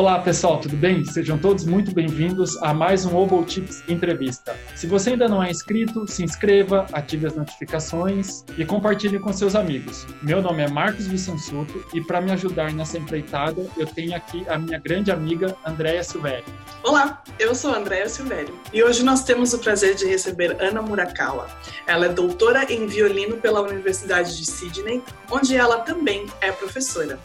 Olá pessoal, tudo bem? Sejam todos muito bem-vindos a mais um Obo Tips Entrevista. Se você ainda não é inscrito, se inscreva, ative as notificações e compartilhe com seus amigos. Meu nome é Marcos Vicensuto e para me ajudar nessa empreitada, eu tenho aqui a minha grande amiga Andréia Silvério. Olá, eu sou Andréia Silvério e hoje nós temos o prazer de receber Ana Murakawa. Ela é doutora em violino pela Universidade de Sydney, onde ela também é professora.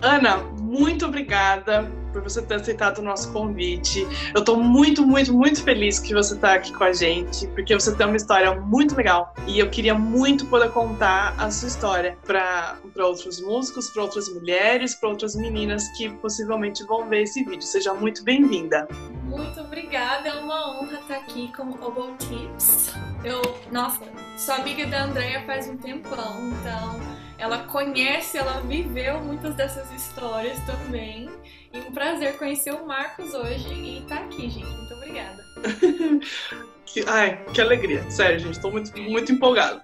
Ana, muito obrigada por você ter aceitado o nosso convite. Eu estou muito, muito, muito feliz que você está aqui com a gente, porque você tem uma história muito legal e eu queria muito poder contar a sua história para outros músicos, para outras mulheres, para outras meninas que possivelmente vão ver esse vídeo. Seja muito bem-vinda. Muito obrigada, é uma honra estar aqui com o Oboe Tips. Eu, nossa, sou amiga da Andrea faz um tempão, então ela conhece, ela viveu muitas dessas histórias também. E um prazer conhecer o Marcos hoje e estar tá aqui, gente. Muito obrigada. que, ai, que alegria. Sério, gente, estou muito, muito empolgado.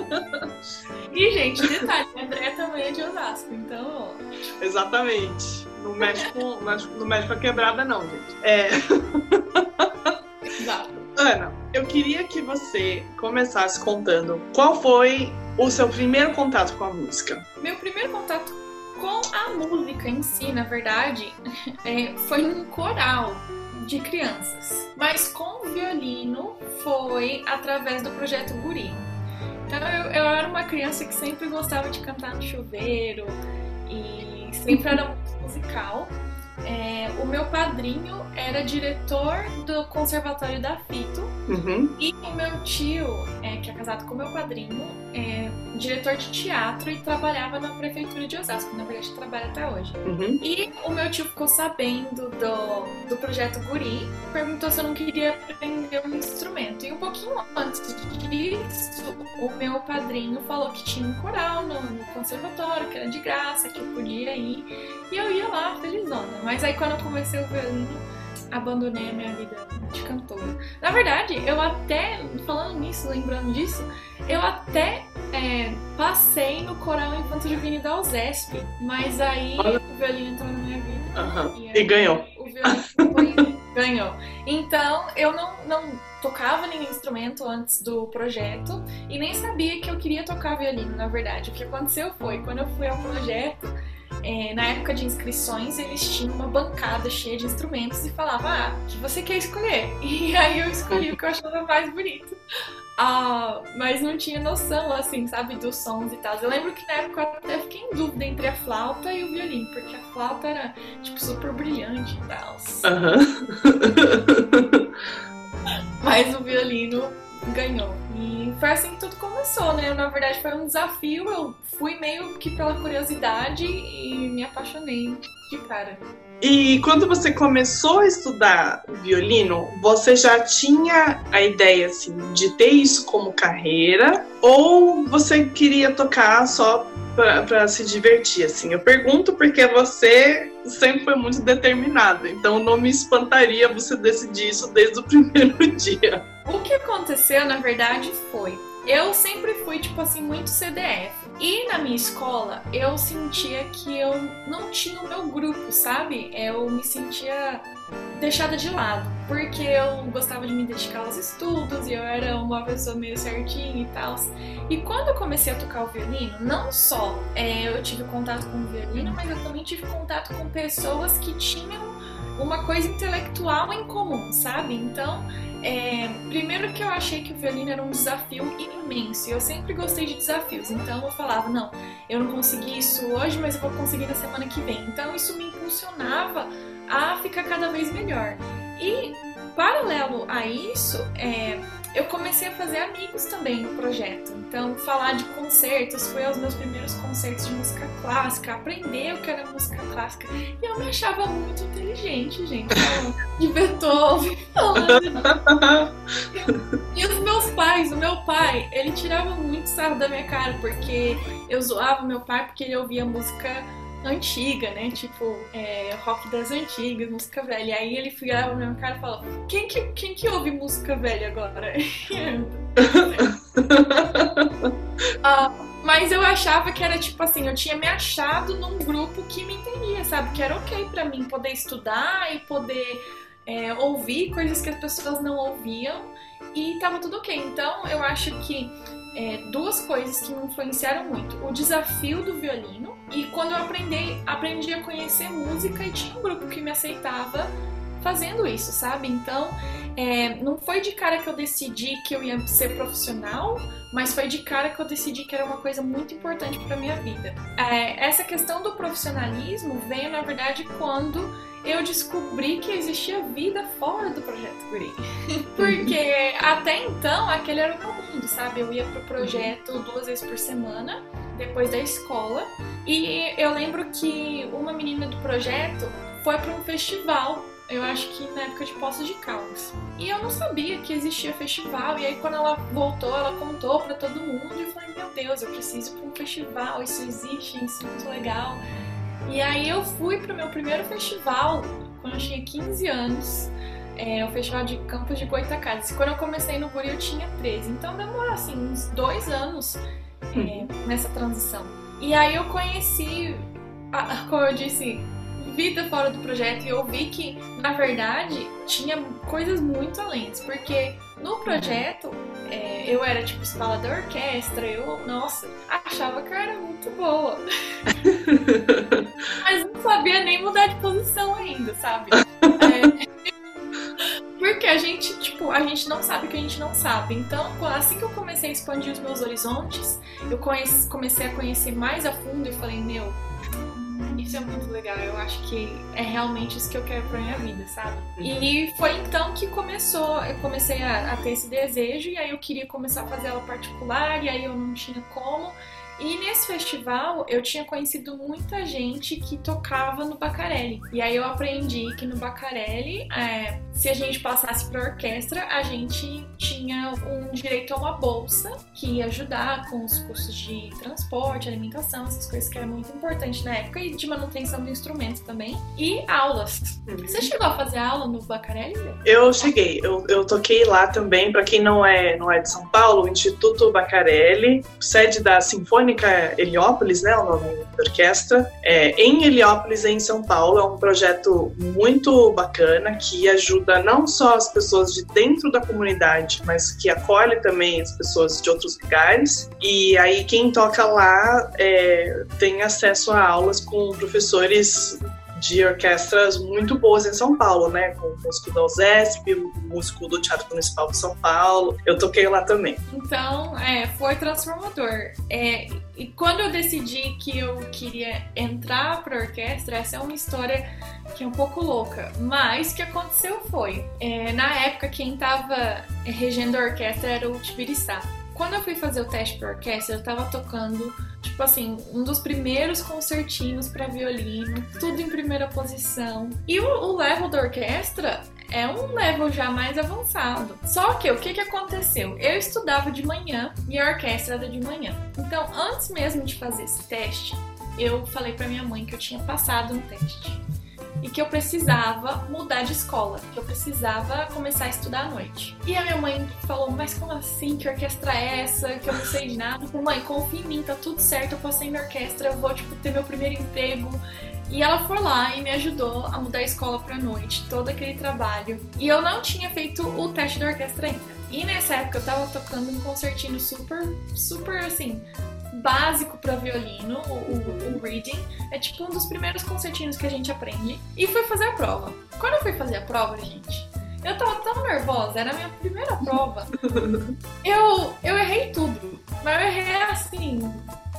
e, gente, detalhe, a André também é de Osasco, então. Exatamente. México, no México a quebrada, não, gente. É. Exato. Ana, eu queria que você começasse contando qual foi o seu primeiro contato com a música? Meu primeiro contato com a música em si, na verdade, é, foi um coral de crianças. Mas com o violino foi através do projeto Guri. Então eu, eu era uma criança que sempre gostava de cantar no chuveiro e sempre era musical. É, o meu padrinho era diretor do Conservatório da Fito uhum. e o meu tio, é, que é casado com o meu padrinho, é diretor de teatro e trabalhava na prefeitura de Osasco. Na verdade, trabalha até hoje. Uhum. E o meu tio ficou sabendo do, do projeto Guri, perguntou se eu não queria aprender um instrumento. E um pouquinho antes disso, o meu padrinho falou que tinha um coral no, no conservatório, que era de graça, que eu podia ir. E eu ia lá, felizona. Mas aí quando eu comecei o violino, abandonei a minha vida de cantora. Na verdade, eu até, falando nisso, lembrando disso, eu até é, passei no coral Infanto Juvenil da USESP, mas aí o violino entrou na minha vida. Uhum. E, e, ganhou. O violino foi, ganhou. Então, eu não, não tocava nenhum instrumento antes do projeto e nem sabia que eu queria tocar violino, na verdade. O que aconteceu foi, quando eu fui ao projeto, é, na época de inscrições, eles tinham uma bancada cheia de instrumentos e falavam, ah, o que você quer escolher? E aí eu escolhi o que eu achava mais bonito. Ah, mas não tinha noção, assim, sabe, dos sons e tal. Eu lembro que na época eu até fiquei em dúvida entre a flauta e o violino, porque a flauta era, tipo, super brilhante e tal. Uhum. mas o violino ganhou. E foi assim que tudo começou, né? Na verdade foi um desafio, eu fui meio que pela curiosidade e me apaixonei de cara. E quando você começou a estudar violino, você já tinha a ideia assim de ter isso como carreira ou você queria tocar só para se divertir assim? Eu pergunto porque você sempre foi muito determinado, então não me espantaria você decidir isso desde o primeiro dia. O que aconteceu, na verdade, foi eu sempre fui, tipo assim, muito CDF. E na minha escola, eu sentia que eu não tinha o meu grupo, sabe? Eu me sentia deixada de lado, porque eu gostava de me dedicar aos estudos e eu era uma pessoa meio certinha e tal. E quando eu comecei a tocar o violino, não só é, eu tive contato com o violino, mas eu também tive contato com pessoas que tinham uma coisa intelectual em comum, sabe? Então, é, primeiro que eu achei que o violino era um desafio imenso. Eu sempre gostei de desafios. Então eu falava, não, eu não consegui isso hoje, mas eu vou conseguir na semana que vem. Então isso me impulsionava a ficar cada vez melhor. E paralelo a isso, é, eu comecei a fazer amigos também no projeto. Então, falar de concertos, foi aos meus primeiros concertos de música clássica, aprender o que era música clássica. E eu me achava muito inteligente, gente. de Beethoven, falando. E os meus pais, o meu pai, ele tirava muito sarro da minha cara, porque eu zoava meu pai porque ele ouvia música antiga, né? Tipo, é, rock das antigas, música velha. E aí ele virava pra minha cara e falava: quem que, quem que ouve música velha agora? ah, Mas eu achava que era tipo assim, eu tinha me achado num grupo que me entendia, sabe? Que era ok para mim poder estudar e poder é, ouvir coisas que as pessoas não ouviam e tava tudo ok. Então eu acho que é, duas coisas que me influenciaram muito: o desafio do violino e quando eu aprendi, aprendi a conhecer música e tinha um grupo que me aceitava fazendo isso, sabe? Então é, não foi de cara que eu decidi que eu ia ser profissional, mas foi de cara que eu decidi que era uma coisa muito importante para minha vida. É, essa questão do profissionalismo veio, na verdade, quando eu descobri que existia vida fora do Projeto Guri. Porque até então aquele era o meu mundo, sabe? Eu ia pro projeto duas vezes por semana, depois da escola. E eu lembro que uma menina do projeto foi para um festival eu acho que na época de Poços de Caldas. E eu não sabia que existia festival. E aí quando ela voltou, ela contou para todo mundo e eu falei, meu Deus, eu preciso ir para um festival, isso existe, isso é muito legal. E aí eu fui pro meu primeiro festival quando eu tinha 15 anos. É, o festival de Campos de Goitacazes. Quando eu comecei no Guri eu tinha 13. Então demorou assim uns dois anos é, uhum. nessa transição. E aí eu conheci, como eu disse, vida fora do projeto e eu vi que, na verdade, tinha coisas muito além. Porque no projeto, é, eu era tipo escola da orquestra, eu, nossa, achava que eu era muito boa. Mas não sabia nem mudar de posição ainda, sabe? É, porque a gente, tipo, a gente não sabe o que a gente não sabe. Então, assim que eu comecei a expandir os meus horizontes, eu comecei a conhecer mais a fundo e falei, meu, isso é muito legal. Eu acho que é realmente isso que eu quero pra minha vida, sabe? Uhum. E foi então que começou, eu comecei a, a ter esse desejo, e aí eu queria começar a fazer ela particular, e aí eu não tinha como. E nesse festival eu tinha conhecido muita gente que tocava no Bacarelli. E aí eu aprendi que no Bacarelli, é, se a gente passasse para orquestra, a gente tinha um direito a uma bolsa que ia ajudar com os custos de transporte, alimentação, essas coisas que era muito importante na época, e de manutenção do instrumento também. E aulas. Uhum. Você chegou a fazer aula no Bacarelli? Eu cheguei. Eu, eu toquei lá também. Para quem não é, não é de São Paulo, o Instituto Bacarelli, sede da Sinfônica Sinfônica Heliópolis, né, o nome da orquestra, é, em Heliópolis, em São Paulo. É um projeto muito bacana que ajuda não só as pessoas de dentro da comunidade, mas que acolhe também as pessoas de outros lugares. E aí quem toca lá é, tem acesso a aulas com professores de orquestras muito boas em São Paulo, né? Com o músico da USESP, o músico do Teatro Municipal de São Paulo. Eu toquei lá também. Então, é, foi transformador. É, e quando eu decidi que eu queria entrar para orquestra, essa é uma história que é um pouco louca. Mas o que aconteceu foi, é, na época quem estava regendo a orquestra era o Tibiriçá. Quando eu fui fazer o teste para orquestra, eu estava tocando tipo assim, um dos primeiros concertinos para violino, tudo em primeira posição. E o, o, level da orquestra é um level já mais avançado. Só que o que, que aconteceu? Eu estudava de manhã e a orquestra era de manhã. Então, antes mesmo de fazer esse teste, eu falei para minha mãe que eu tinha passado no teste e que eu precisava mudar de escola, que eu precisava começar a estudar à noite. E a minha mãe falou: Mas como assim? Que orquestra é essa? Que eu não sei de nada. Eu falei, mãe, confia em mim, tá tudo certo. Eu passei na orquestra, eu vou tipo, ter meu primeiro emprego. E ela foi lá e me ajudou a mudar a escola pra noite, todo aquele trabalho. E eu não tinha feito o teste da orquestra ainda. E nessa época eu tava tocando um concertino super, super assim, básico para violino, o, o, o, reading. É tipo um dos primeiros concertinos que a gente aprende. E fui fazer a prova. Quando eu fui fazer a prova, gente, eu tava tão nervosa, era a minha primeira prova. eu, eu errei tudo. Mas eu errei assim,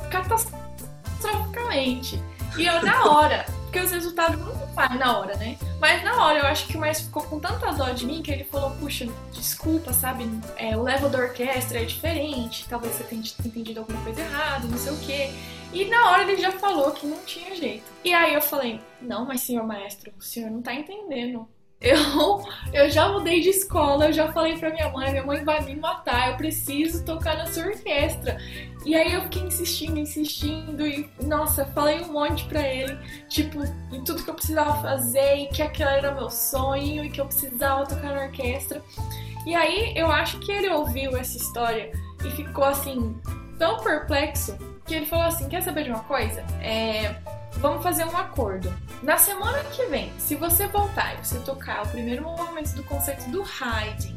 catastroficamente. E eu na hora, porque os resultados não faz na hora, né? Mas na hora eu acho que o Márcio ficou com tanta dó de mim que ele falou, puxa, desculpa, sabe? É, o level da orquestra é diferente, talvez você tenha entendido alguma coisa errada, não sei o quê. E na hora ele já falou que não tinha jeito. E aí eu falei, não, mas senhor maestro, o senhor não tá entendendo. Eu, eu já mudei de escola, eu já falei pra minha mãe, minha mãe vai me matar, eu preciso tocar na sua orquestra. E aí eu fiquei insistindo, insistindo, e nossa, falei um monte pra ele, tipo, em tudo que eu precisava fazer, e que aquele era meu sonho, e que eu precisava tocar na orquestra. E aí eu acho que ele ouviu essa história e ficou assim, tão perplexo que ele falou assim: quer saber de uma coisa? É, vamos fazer um acordo. Na semana que vem, se você voltar e você tocar o primeiro movimento do concerto do Haydn,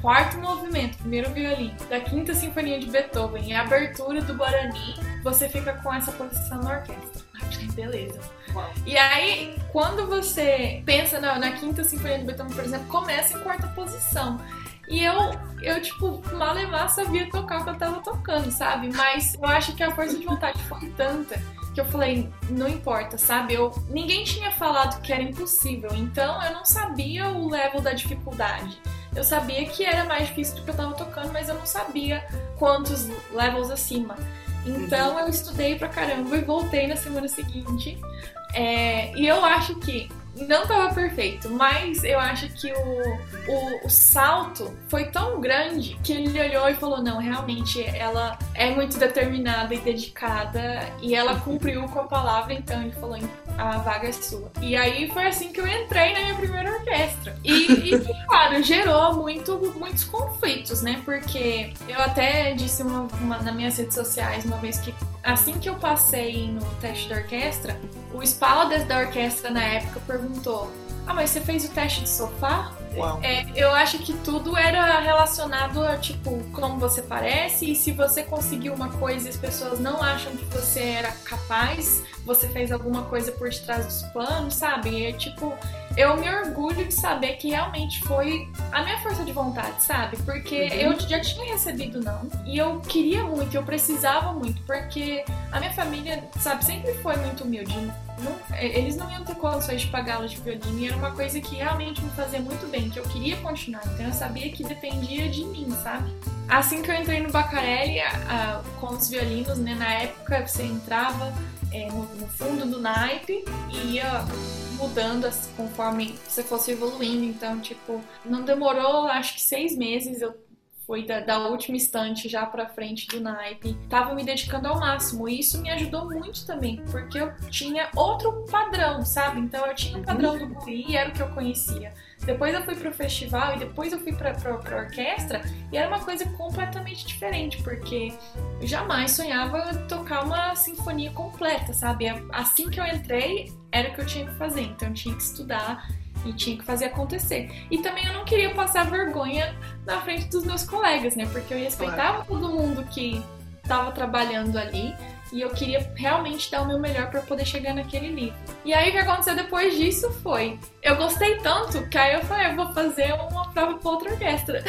quarto movimento, primeiro violino, da quinta sinfonia de Beethoven e a abertura do Guarani, você fica com essa posição na orquestra. Beleza. Uau. E aí, quando você pensa na, na quinta sinfonia de Beethoven, por exemplo, começa em quarta posição. E eu, eu tipo, malemar sabia tocar o que eu tava tocando, sabe? Mas eu acho que a força de vontade foi tanta que eu falei, não importa, sabe? Eu, ninguém tinha falado que era impossível, então eu não sabia o level da dificuldade. Eu sabia que era mais difícil do que eu tava tocando, mas eu não sabia quantos levels acima. Então uhum. eu estudei pra caramba e voltei na semana seguinte. É, e eu acho que não tava perfeito, mas eu acho que o, o, o, salto foi tão grande que ele olhou e falou: não, realmente ela é muito determinada e dedicada e ela cumpriu com a palavra, então ele falou: a vaga é sua. E aí foi assim que eu entrei na minha primeira orquestra. E, e claro, gerou muito, muitos conflitos, né? Porque eu até disse uma, uma, nas minhas redes sociais uma vez que assim que eu passei no teste da orquestra, o espaldas da orquestra na época perguntou: Ah, mas você fez o teste de sofá? É, eu acho que tudo era relacionado a, tipo, como você parece, e se você conseguiu uma coisa e as pessoas não acham que você era capaz, você fez alguma coisa por trás dos planos, sabe? E, tipo, eu me orgulho de saber que realmente foi a minha força de vontade, sabe? Porque uhum. eu já tinha recebido não, e eu queria muito, eu precisava muito, porque a minha família, sabe, sempre foi muito humilde não, eles não iam ter condições de pagar aula de violino e era uma coisa que realmente me fazia muito bem, que eu queria continuar. Então eu sabia que dependia de mim, sabe? Assim que eu entrei no Bacarelli, a, a, com os violinos, né? Na época você entrava é, no, no, fundo do naipe e ia mudando conforme você fosse evoluindo. Então, tipo, não demorou, acho que seis meses eu foi da, da, última estante já pra frente do naipe. Tava me dedicando ao máximo. E isso me ajudou muito também, porque eu tinha outro padrão, sabe? Então eu tinha um padrão do Guri era o que eu conhecia. Depois eu fui pro festival e depois eu fui pra, pra, pra orquestra e era uma coisa completamente diferente, porque eu jamais sonhava tocar uma sinfonia completa, sabe? Assim que eu entrei, era o que eu tinha que fazer. Então eu tinha que estudar e tinha que fazer acontecer. E também eu não queria passar vergonha na frente dos meus colegas, né? Porque eu respeitava claro. todo mundo que estava trabalhando ali e eu queria realmente dar o meu melhor para poder chegar naquele nível. E aí o que aconteceu depois disso foi, eu gostei tanto que aí eu falei, eu vou fazer uma prova para outra orquestra.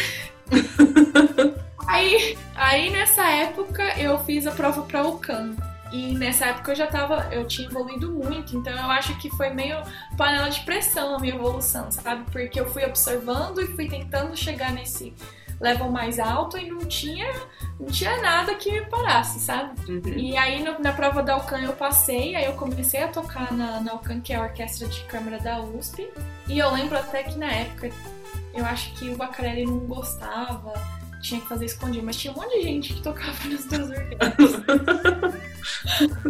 aí, aí nessa época eu fiz a prova para o CAN. E nessa época eu já tava, eu tinha evoluído muito, então eu acho que foi meio panela de pressão a minha evolução, sabe? Porque eu fui observando e fui tentando chegar nesse level mais alto e não tinha, não tinha nada que me parasse, sabe? Uhum. E aí no, na prova da Alcan eu passei, aí eu comecei a tocar na, na Alcan, que é a orquestra de câmara da USP. E eu lembro até que na época eu acho que o Bacarelli não gostava tinha que fazer escondido, mas tinha um monte de gente que tocava nas duas orquestras.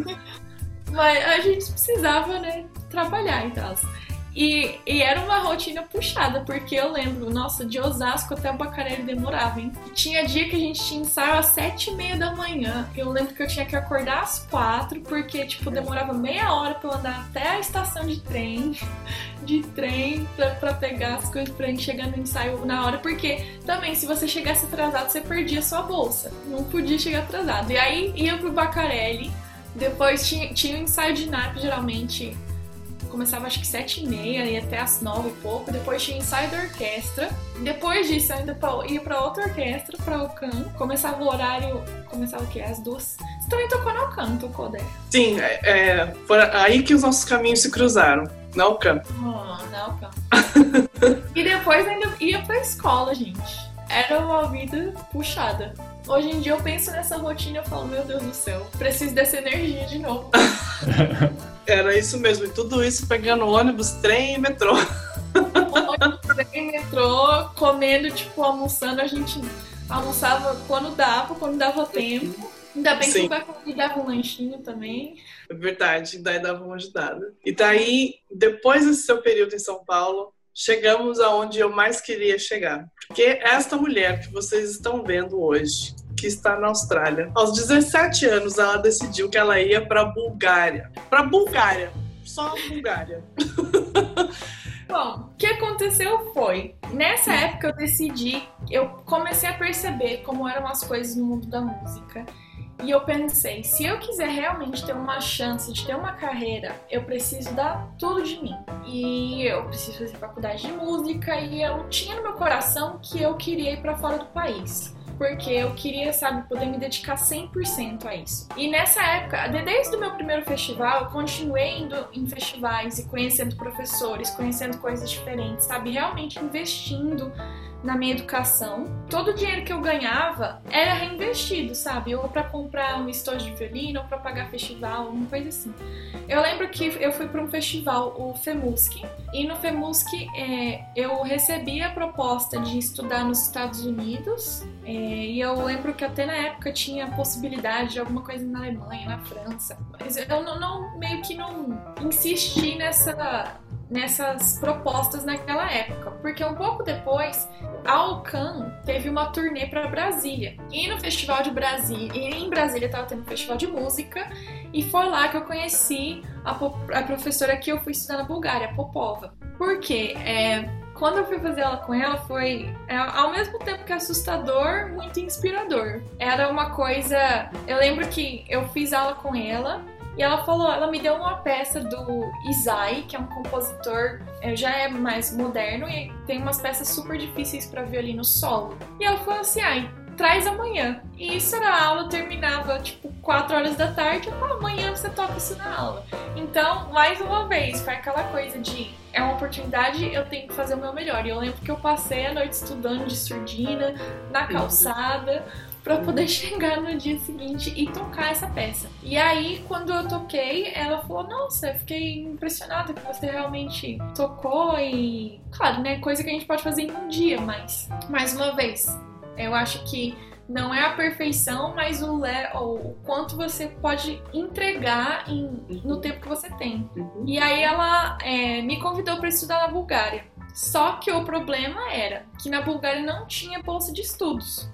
mas a gente precisava, né, trabalhar e tal. E, e, era uma rotina puxada, porque eu lembro, nossa, de Osasco até o Bacarelli demorava, hein? E tinha dia que a gente tinha ensaio às sete e meia da manhã. Eu lembro que eu tinha que acordar às quatro, porque, tipo, demorava meia hora pra eu andar até a estação de trem, de trem, pra, pra pegar as coisas pra gente chegar no ensaio na hora, porque também, se você chegasse atrasado, você perdia sua bolsa. Não podia chegar atrasado. E aí ia pro Bacarelli, depois tinha, tinha o ensaio de NAP, geralmente começava acho que sete e meia e até às nove e pouco. Depois tinha ensaio da orquestra. Depois disso, eu ainda ia pra outra orquestra, pra Alcan. Começava o horário. Começava o quê? Às duas. Você também tocou na Alcan, tocou, Dé? Sim, é, é, foi aí que os nossos caminhos se cruzaram. Na Alcan. Oh, na Alcan. e depois ainda ia pra escola, gente. Era uma vida puxada. Hoje em dia eu penso nessa rotina e eu falo, meu Deus do céu, preciso dessa energia de novo. Era isso mesmo, e tudo isso pegando ônibus, trem e metrô. ônibus, trem, metrô, comendo, tipo, almoçando, a gente almoçava quando dava, quando dava tempo. Ainda bem Sim. que o dava um lanchinho também. É verdade, daí dava uma ajudada. E daí, depois desse seu período em São Paulo, chegamos aonde eu mais queria chegar. Porque esta mulher que vocês estão vendo hoje, que está na Austrália. Aos 17 anos, ela decidiu que ela ia para Bulgária. Para Bulgária, só Bulgária. Bom, o que aconteceu foi, nessa época eu decidi, eu comecei a perceber como eram as coisas no mundo da música. E eu pensei, se eu quiser realmente ter uma chance de ter uma carreira, eu preciso dar tudo de mim. E eu preciso fazer faculdade de música e eu tinha no meu coração que eu queria ir para fora do país porque eu queria, sabe, poder me dedicar 100% a isso. E nessa época, desde o meu primeiro festival, eu continuei indo em festivais e conhecendo professores, conhecendo coisas diferentes, sabe, realmente investindo na minha educação. Todo o dinheiro que eu ganhava era reinvestido, sabe? Ou para comprar um estojo de violino, ou para pagar festival, alguma coisa assim. Eu lembro que eu fui para um festival, o FEMUSC, e no FEMUSC é, eu recebi a proposta de estudar nos Estados Unidos, é, e eu lembro que até na época tinha possibilidade de alguma coisa na Alemanha, na França, mas eu não, não meio que não insisti nessa nessas propostas naquela época, porque um pouco depois a Alcan teve uma turnê para Brasília. E no Festival de Brasília, e em Brasília estava tendo um festival de música, e foi lá que eu conheci a, a professora que eu fui estudar na Bulgária, Popova. Porque é, quando eu fui fazer aula com ela foi é, ao mesmo tempo que assustador, muito inspirador. Era uma coisa. Eu lembro que eu fiz aula com ela e ela falou, ela me deu uma peça do Isai, que é um compositor, é, já é mais moderno e tem umas peças super difíceis para violino solo. E ela falou assim, ai, traz amanhã. E isso era a aula, terminava tipo 4 horas da tarde, eu amanhã você toca isso na aula. Então, mais uma vez, foi aquela coisa de é uma oportunidade, eu tenho que fazer o meu melhor. E eu lembro que eu passei a noite estudando de surdina, na calçada, para poder chegar no dia seguinte e tocar essa peça. E aí, quando eu toquei, ela falou: Nossa, eu fiquei impressionada que você realmente tocou e. Claro, né? Coisa que a gente pode fazer em um dia, mas, mais uma vez, eu acho que não é a perfeição, mas o, le, o quanto você pode entregar em, no uhum. tempo que você tem. Uhum. E aí ela é, me convidou para estudar na Bulgária. Só que o problema era que na Bulgária não tinha bolsa de estudos.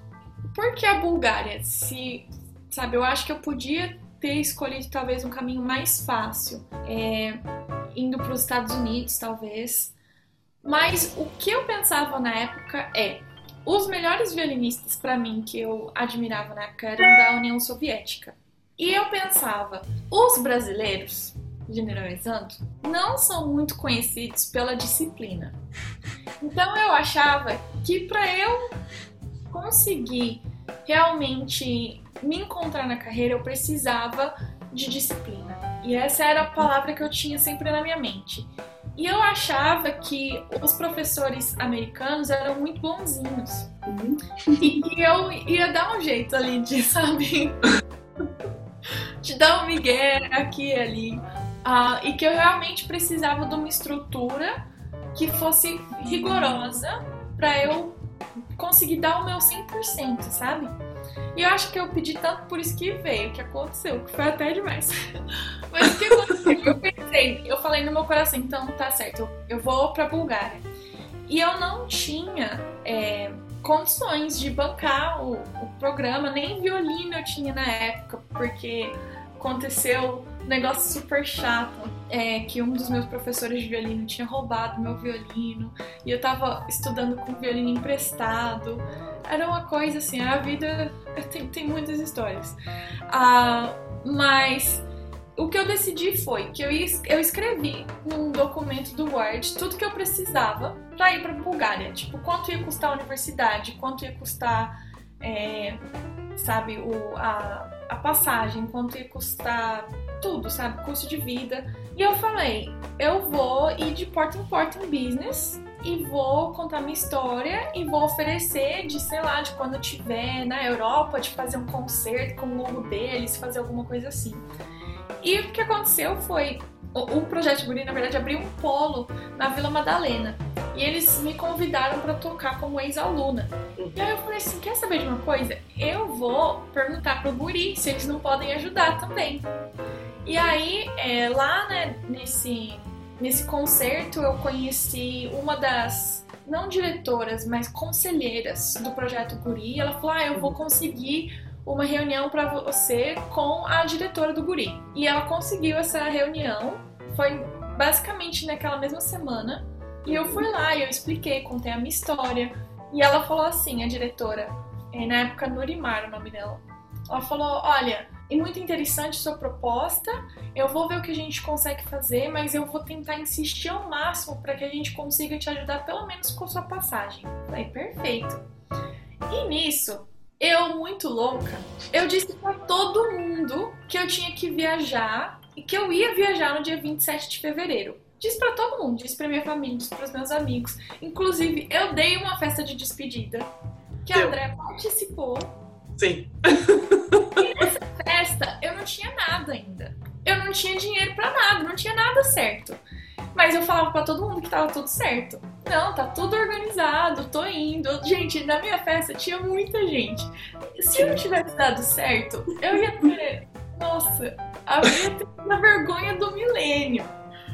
Por que a Bulgária? Se, sabe, eu acho que eu podia ter escolhido talvez um caminho mais fácil, é, indo para os Estados Unidos, talvez. Mas o que eu pensava na época é, os melhores violinistas para mim que eu admirava na época eram da União Soviética. E eu pensava, os brasileiros, generalizando, não são muito conhecidos pela disciplina. Então eu achava que para eu conseguir realmente me encontrar na carreira, eu precisava de disciplina. E essa era a palavra que eu tinha sempre na minha mente. E eu achava que os professores americanos eram muito bonzinhos. Uhum. E eu ia dar um jeito ali de, sabe? de dar um migué aqui e ali. Uh, e que eu realmente precisava de uma estrutura que fosse rigorosa para eu conseguir dar o meu 100%, sabe? E eu acho que eu pedi tanto por isso que veio, que aconteceu, que foi até demais. Mas o que aconteceu? Eu pensei, eu falei no meu coração, então tá certo, eu, vou pra Bulgária. E eu não tinha é, condições de bancar o, o programa, nem violino eu tinha na época, porque aconteceu um negócio super chato. É, que um dos meus professores de violino tinha roubado meu violino e eu tava estudando com violino emprestado. Era uma coisa assim, a vida tem, tem muitas histórias. Ah, mas o que eu decidi foi que eu, eu escrevi num documento do Word tudo que eu precisava para ir para Bulgária. Tipo, quanto ia custar a universidade, quanto ia custar, é, sabe, o, a, a passagem, quanto ia custar tudo, sabe? Custo de vida. E eu falei, eu vou ir de porta em porta em business e vou contar minha história e vou oferecer de, sei lá, de quando eu estiver na Europa, de fazer um concerto com o logo deles, fazer alguma coisa assim. E o que aconteceu foi, o, projeto Guri, na verdade, abriu um polo na Vila Madalena. E eles me convidaram para tocar como ex-aluna. E aí eu falei assim, quer saber de uma coisa? Eu vou perguntar pro Guri se eles não podem ajudar também. E aí, é, lá né, nesse, nesse concerto eu conheci uma das não diretoras, mas conselheiras do projeto Guri. Ela falou: "Ah, eu vou conseguir uma reunião para você com a diretora do Guri". E ela conseguiu essa reunião. Foi basicamente naquela mesma semana. E eu fui lá e eu expliquei, contei a minha história. E ela falou assim, a diretora, é, na época Norimar, o nome dela. Ela falou: Olha, é muito interessante sua proposta. Eu vou ver o que a gente consegue fazer, mas eu vou tentar insistir ao máximo para que a gente consiga te ajudar, pelo menos com sua passagem. Falei, perfeito. E nisso, eu, muito louca, eu disse para todo mundo que eu tinha que viajar e que eu ia viajar no dia 27 de fevereiro. Disse para todo mundo, disse para minha família, disse para os meus amigos. Inclusive, eu dei uma festa de despedida que a André participou. Sim. E nessa festa eu não tinha nada ainda. Eu não tinha dinheiro para nada, não tinha nada certo. Mas eu falava para todo mundo que tava tudo certo. Não, tá tudo organizado, tô indo. Gente, na minha festa tinha muita gente. Se eu não tivesse dado certo, eu ia ter. Nossa, havia ter a vergonha do milênio.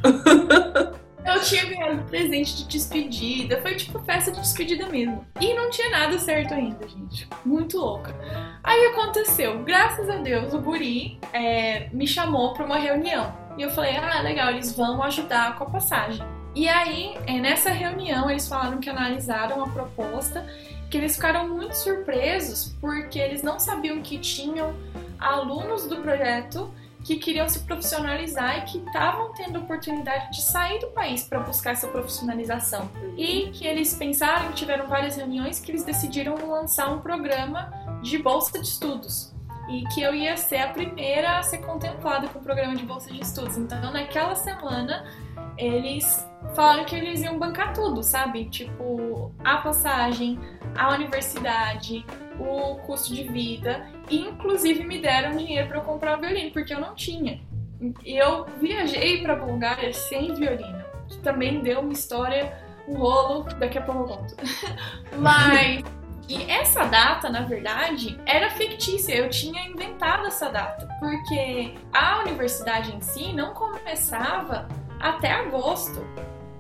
Eu tinha ganhado presente de despedida, foi tipo festa de despedida mesmo. E não tinha nada certo ainda, gente. Muito louca. Aí aconteceu, graças a Deus, o Guri é, me chamou para uma reunião. E eu falei, ah, legal, eles vão ajudar com a passagem. E aí, é, nessa reunião, eles falaram que analisaram a proposta, que eles ficaram muito surpresos porque eles não sabiam que tinham alunos do projeto que queriam se profissionalizar e que estavam tendo oportunidade de sair do país para buscar essa profissionalização. E que eles pensaram, tiveram várias reuniões, que eles decidiram lançar um programa de bolsa de estudos. E que eu ia ser a primeira a ser contemplada com o programa de bolsa de estudos. Então, naquela semana, eles falaram que eles iam bancar tudo, sabe? Tipo, a passagem, a universidade, o custo de vida e inclusive me deram dinheiro para eu comprar o violino porque eu não tinha. E eu viajei para Bulgária sem violino, que também deu uma história, um rolo, daqui a pouco eu conto. Mas e essa data, na verdade, era fictícia. Eu tinha inventado essa data, porque a universidade em si não começava até agosto.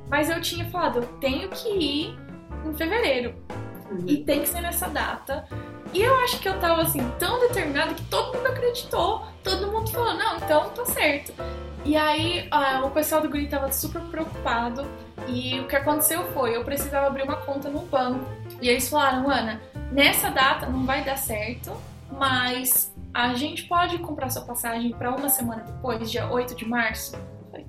Mas eu tinha falado, eu tenho que ir em fevereiro. Uhum. E tem que ser nessa data. E eu acho que eu tava assim, tão determinada que todo mundo acreditou. Todo mundo falou, não, então tá certo. E aí ah, o pessoal do Guri tava super preocupado. E o que aconteceu foi, eu precisava abrir uma conta no banco. E eles falaram, Ana, nessa data não vai dar certo, mas a gente pode comprar sua passagem para uma semana depois, dia 8 de março? Eu falei,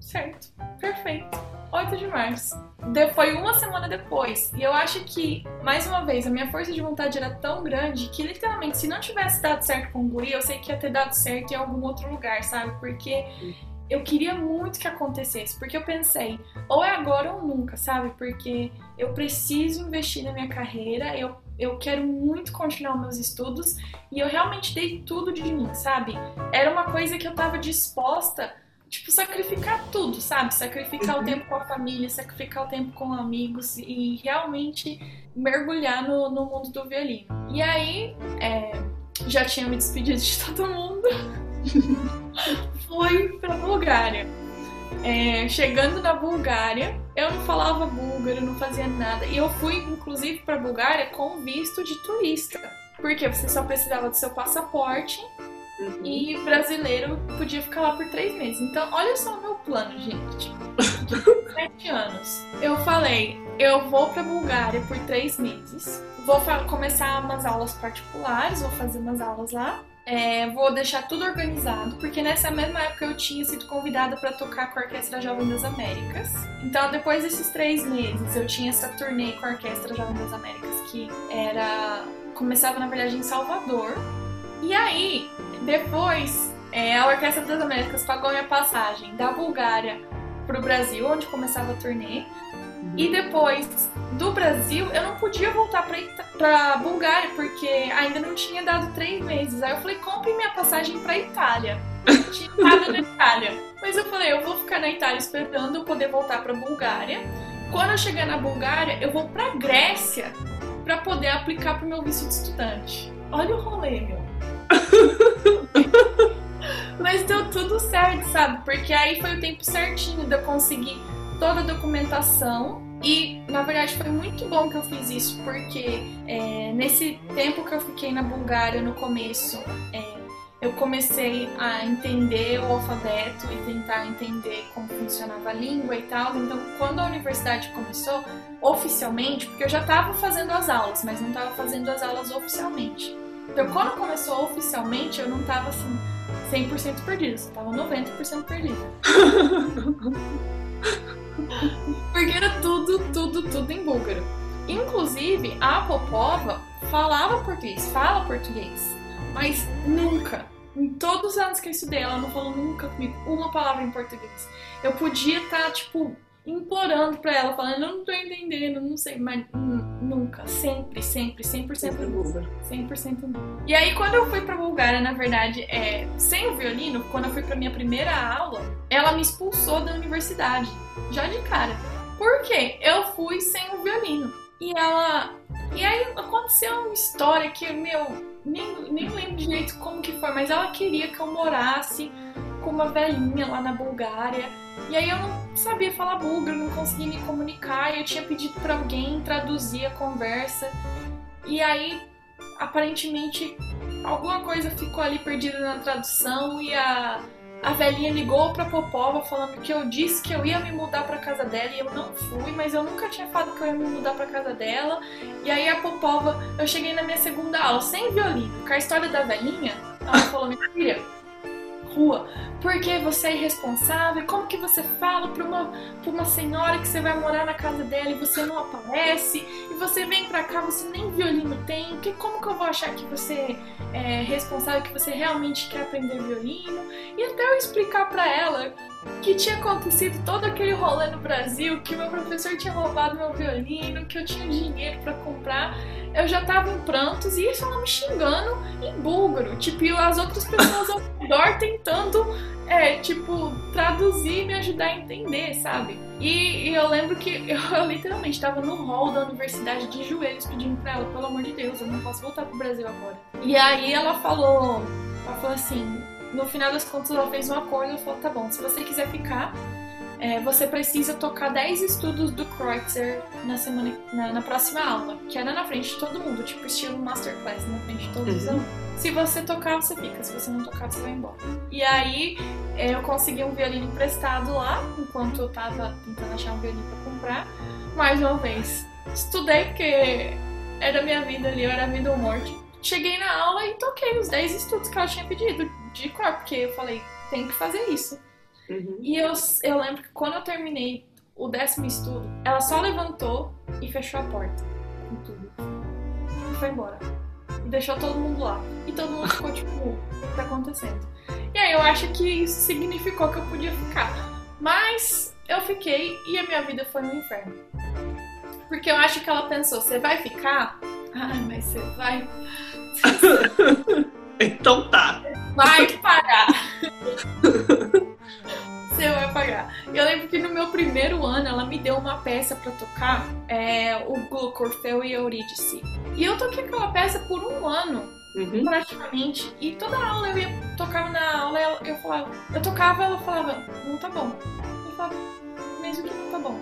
certo, perfeito. 8 de março. Foi uma semana depois. E eu acho que, mais uma vez, a minha força de vontade era tão grande que, literalmente, se não tivesse dado certo com o Guri, eu sei que ia ter dado certo em algum outro lugar, sabe? Porque eu queria muito que acontecesse. Porque eu pensei, ou é agora ou nunca, sabe? Porque eu preciso investir na minha carreira, eu eu quero muito continuar meus estudos e eu realmente dei tudo de mim, sabe? Era uma coisa que eu tava disposta tipo, sacrificar tudo, sabe? Sacrificar uhum. o tempo com a família, sacrificar o tempo com amigos e realmente mergulhar no, no mundo do violino. E aí, é, já tinha me despedido de todo mundo, fui pra Bulgária. É, chegando na Bulgária, eu não falava búlgaro, não fazia nada. E eu fui, inclusive, pra Bulgária com visto de turista. Porque você só precisava do seu passaporte Uhum. E brasileiro podia ficar lá por três meses. Então, olha só o meu plano, gente. De sete anos. Eu falei, eu vou pra Bulgária por três meses. Vou começar umas aulas particulares, vou fazer umas aulas lá. É, vou deixar tudo organizado, porque nessa mesma época eu tinha sido convidada para tocar com a Orquestra Jovem das Américas. Então, depois desses três meses, eu tinha essa turnê com a Orquestra Jovem das Américas, que era. começava na verdade em Salvador. E aí, depois, é, a Orquestra das Américas pagou minha passagem da Bulgária para o Brasil, onde começava a turnê. Uhum. E depois do Brasil, eu não podia voltar para Bulgária, porque ainda não tinha dado três meses. Aí eu falei, compre minha passagem para Itália. Não tinha nada na Itália. Mas eu falei, eu vou ficar na Itália esperando eu poder voltar para Bulgária. Quando eu chegar na Bulgária, eu vou para Grécia para poder aplicar para o meu visto de estudante. Olha o rolê, meu. Mas deu tudo certo, sabe? Porque aí foi o tempo certinho de eu conseguir toda a documentação. E na verdade foi muito bom que eu fiz isso, porque é, nesse tempo que eu fiquei na Bulgária no começo, é, eu comecei a entender o alfabeto e tentar entender como funcionava a língua e tal. Então, quando a universidade começou, oficialmente, porque eu já estava fazendo as aulas, mas não estava fazendo as aulas oficialmente. Então, quando começou oficialmente, eu não estava assim 100% perdida, eu estava 90% perdida. porque era tudo, tudo, tudo em búlgaro. Inclusive, a Popova falava português, fala português, mas nunca em todos os anos que eu estudei, ela não falou nunca comigo uma palavra em português. Eu podia estar, tá, tipo, implorando pra ela, falando, eu não tô entendendo, não sei, mas nunca, sempre, sempre, 100% nunca. 100% nunca. E aí, quando eu fui pra Bulgária, na verdade, é, sem o violino, quando eu fui pra minha primeira aula, ela me expulsou da universidade, já de cara. Por quê? Eu fui sem o violino. E ela. E aí aconteceu uma história que, meu, nem, nem lembro direito como que foi, mas ela queria que eu morasse com uma velhinha lá na Bulgária. E aí eu não sabia falar búlgaro, não conseguia me comunicar, eu tinha pedido para alguém traduzir a conversa. E aí, aparentemente, alguma coisa ficou ali perdida na tradução e a a velhinha ligou pra Popova falando que eu disse que eu ia me mudar pra casa dela e eu não fui, mas eu nunca tinha falado que eu ia me mudar pra casa dela. E aí a Popova, eu cheguei na minha segunda aula sem violino, com a história da velhinha, ela falou: minha filha, rua, porque você é irresponsável, como que você fala para uma, uma senhora que você vai morar na casa dela e você não aparece, e você vem pra cá, você nem violino tem, que, como que eu vou achar que você é responsável, que você realmente quer aprender violino? E até eu explicar para ela que tinha acontecido todo aquele rolê no Brasil, que meu professor tinha roubado meu violino, que eu tinha dinheiro para comprar, eu já tava em prantos e isso ela me xingando em búlgaro, tipo, e as outras pessoas ao redor tentando, é, tipo, traduzir e me ajudar a entender, sabe? E, e eu lembro que eu, eu, literalmente tava no hall da universidade de joelhos pedindo pra ela, pelo amor de Deus, eu não posso voltar pro Brasil agora. E aí ela falou, ela falou assim, no final das contas ela fez um acordo e falou, tá bom, se você quiser ficar, é, você precisa tocar 10 estudos do Kreutzer na, semana, na, na, próxima aula, que era na frente de todo mundo, tipo estilo masterclass na frente de todos os uhum. alunos. Se você tocar, você fica, se você não tocar, você vai embora. E aí é, eu consegui um violino emprestado lá, enquanto eu tava tentando achar um violino pra comprar. Mais uma vez, estudei porque era minha vida ali, eu era vida ou morte. Cheguei na aula e toquei os 10 estudos que ela tinha pedido de cor, porque eu falei, tem que fazer isso. Uhum. E eu, eu lembro que quando eu terminei o décimo estudo, ela só levantou e fechou a porta com tudo. E foi embora. E deixou todo mundo lá. E todo mundo ficou tipo, o que tá acontecendo? E aí eu acho que isso significou que eu podia ficar. Mas eu fiquei e a minha vida foi no inferno. Porque eu acho que ela pensou, você vai ficar? Ai, mas você vai. então tá. Vai pagar. Você vai pagar. Eu lembro que no meu primeiro ano ela me deu uma peça para tocar, é, o Glucorfeu e Eurídice. E eu toquei aquela peça por um ano, uhum. praticamente. E toda aula eu ia tocava na aula, eu falava, eu tocava, ela falava, não tá bom. Eu falava, mesmo que não tá bom.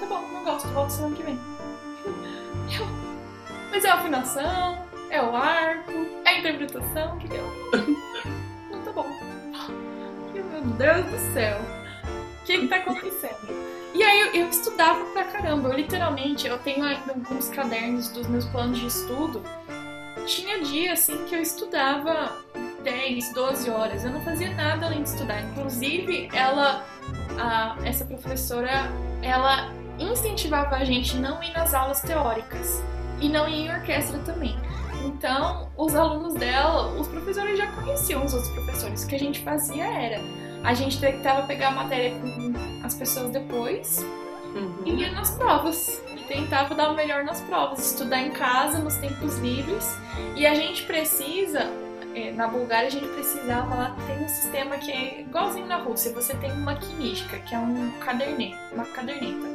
Tá bom, não gosto, volto semana que vem. Eu, mas é a afinação, é o arco, é a interpretação, que deu. Tá bom. Meu Deus do céu. O que que tá acontecendo? E aí eu, eu, estudava pra caramba. Eu literalmente, eu tenho ainda alguns cadernos dos meus planos de estudo. Tinha dia assim que eu estudava 10, 12 horas. Eu não fazia nada além de estudar. Inclusive, ela, a, essa professora, ela incentivava a gente não ir nas aulas teóricas e não ir em orquestra também. Então, os alunos dela, os professores já conheciam os outros professores. O que a gente fazia era, a gente tentava pegar a matéria com as pessoas depois uhum. e ia nas provas. E tentava dar o melhor nas provas, estudar em casa, nos tempos livres. E a gente precisa, é, na Bulgária a gente precisava lá, tem um sistema que é igualzinho na Rússia, você tem uma quinística, que é um caderneta, uma caderneta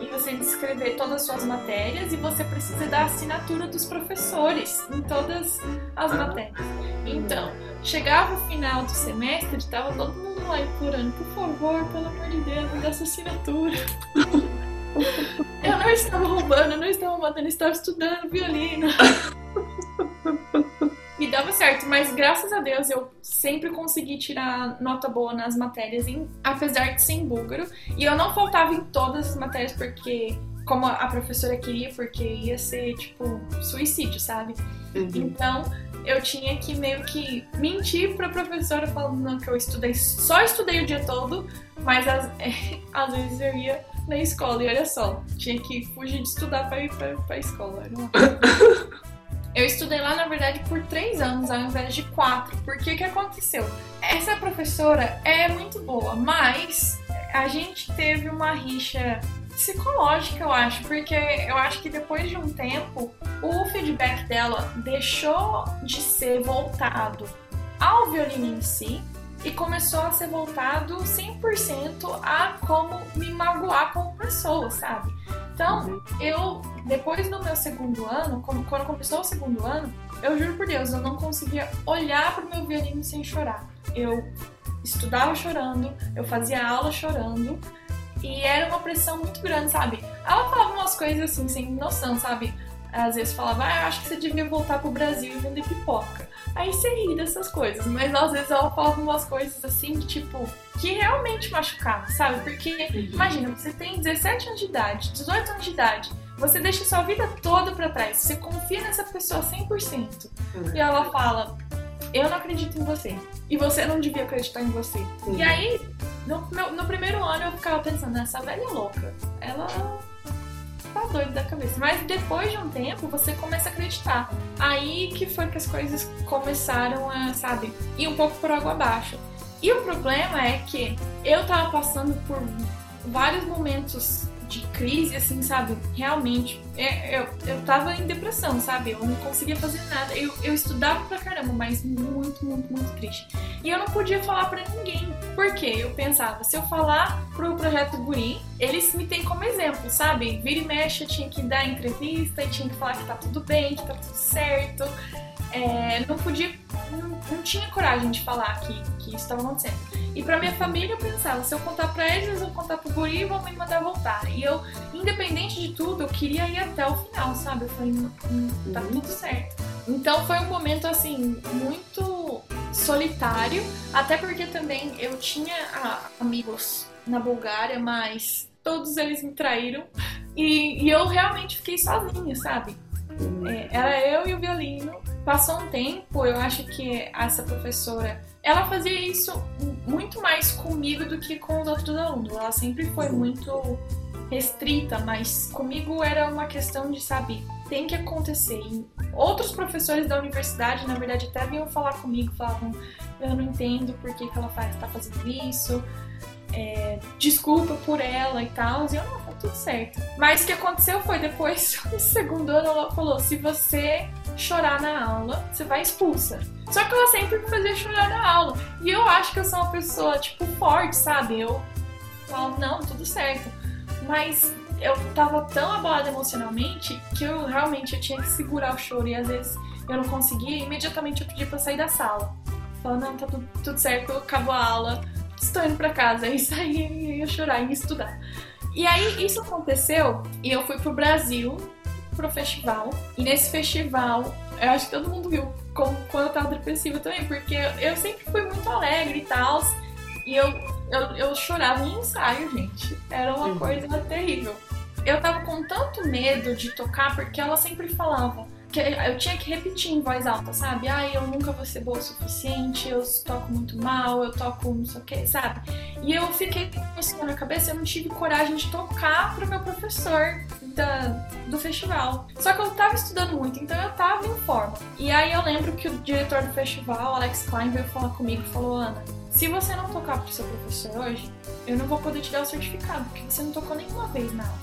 e você descrever todas as suas matérias e você precisa da assinatura dos professores em todas as matérias. Então, Chegava o final do semestre, tava todo mundo lá implorando, por favor, pelo amor de Deus, me dá essa assinatura. eu não estava roubando, eu não estava matando, eu estava estudando violino. E dava certo, mas graças a Deus eu sempre consegui tirar nota boa nas matérias, em, apesar de ser em búlgaro. E eu não faltava em todas as matérias porque, como a professora queria, porque ia ser tipo suicídio, sabe? Uhum. Então eu tinha que meio que mentir pra professora falando que eu estudei, só estudei o dia todo, mas às, às vezes eu ia na escola e olha só, tinha que fugir de estudar pra ir pra, pra escola. Era uma Eu estudei lá, na verdade, por três anos, ao invés de quatro. Porque que aconteceu? Essa professora é muito boa, mas a gente teve uma rixa psicológica, eu acho, porque eu acho que depois de um tempo, o feedback dela deixou de ser voltado ao violino em si e começou a ser voltado 100% a como me magoar como pessoa, sabe? Então, uhum. eu, depois do meu segundo ano, quando começou o segundo ano, eu juro por Deus, eu não conseguia olhar pro meu violino sem chorar. Eu estudava chorando, eu fazia aula chorando, e era uma pressão muito grande, sabe? Ela falava umas coisas assim, sem noção, sabe? Às vezes falava, ah, eu acho que você devia voltar pro Brasil e vender pipoca. Aí você ri dessas coisas, mas às vezes ela falava umas coisas assim, tipo, que realmente machucavam, sabe? Porque, uhum. imagina, você tem 17 anos de idade, 18 anos de idade, você deixa sua vida toda para trás, você confia nessa pessoa 100%. Uhum. E ela fala, eu não acredito em você. E você não devia acreditar em você. Uhum. E aí, no, no, no, primeiro ano eu ficava pensando, essa velha é louca. Ela tá doida da cabeça. Mas depois de um tempo, você começa a acreditar. Aí que foi que as coisas começaram a, sabe, ir um pouco por água abaixo. E o problema é que eu tava passando por vários momentos de crise, assim, sabe? Realmente, é, eu, eu tava em depressão, sabe? Eu não conseguia fazer nada. Eu, eu estudava pra caramba, mas muito, muito, muito triste. E eu não podia falar pra ninguém. Por quê? Eu pensava, se eu falar pro projeto Guri, eles me têm como exemplo, sabe? Vira e mexe, eu tinha que dar entrevista e tinha que falar que tá tudo bem, que tá tudo certo. É, não podia, não, não, tinha coragem de falar que, que isso estava acontecendo. E para minha família eu pensava, se eu contar para eles, eles vão contar pro guri e vão me mandar voltar. E eu, independente de tudo, eu queria ir até o final, sabe? Eu falei, hum, hum, tá tudo certo. Então foi um momento assim, muito solitário, até porque também eu tinha ah, amigos na Bulgária, mas todos eles me traíram. E, e eu realmente fiquei sozinha, sabe? É, era eu e o violino. Passou um tempo, eu acho que essa professora, ela fazia isso muito mais comigo do que com os outros alunos. Ela sempre foi muito restrita, mas comigo era uma questão de, sabe, tem que acontecer. E outros professores da universidade, na verdade, até vinham falar comigo, falavam, eu não entendo por que, que ela está fazendo isso, é, desculpa por ela e tal. E eu, não, tá tudo certo. Mas o que aconteceu foi depois, no segundo ano, ela falou: se você chorar na aula, você vai expulsa. Só que ela sempre me fazia chorar na aula. E eu acho que eu sou uma pessoa, tipo, forte, sabe? Eu falo, não, tudo certo. Mas eu tava tão abalada emocionalmente que eu realmente eu tinha que segurar o choro e às vezes eu não conseguia. E imediatamente eu pedi pra sair da sala. Falando, não, tá tudo, tudo certo, acabou a aula estou indo para casa. E saí e ia chorar e estudar. E aí isso aconteceu e eu fui pro Brasil pro festival. E nesse festival, eu acho que todo mundo viu como, quando eu tava depressiva também, porque eu sempre fui muito alegre e tal. E eu, eu, eu chorava em ensaio, gente. Era uma uhum. coisa terrível. Eu tava com tanto medo de tocar porque ela sempre falava eu tinha que repetir em voz alta, sabe? Ah, eu nunca vou ser boa o suficiente, eu toco muito mal, eu toco não sei o que, sabe? E eu fiquei com isso na cabeça, eu não tive coragem de tocar pro meu professor da, do festival. Só que eu tava estudando muito, então eu tava em forma. E aí eu lembro que o diretor do festival, Alex Klein, veio falar comigo e falou: Ana, se você não tocar pro seu professor hoje, eu não vou poder te dar o certificado, porque você não tocou nenhuma vez na aula.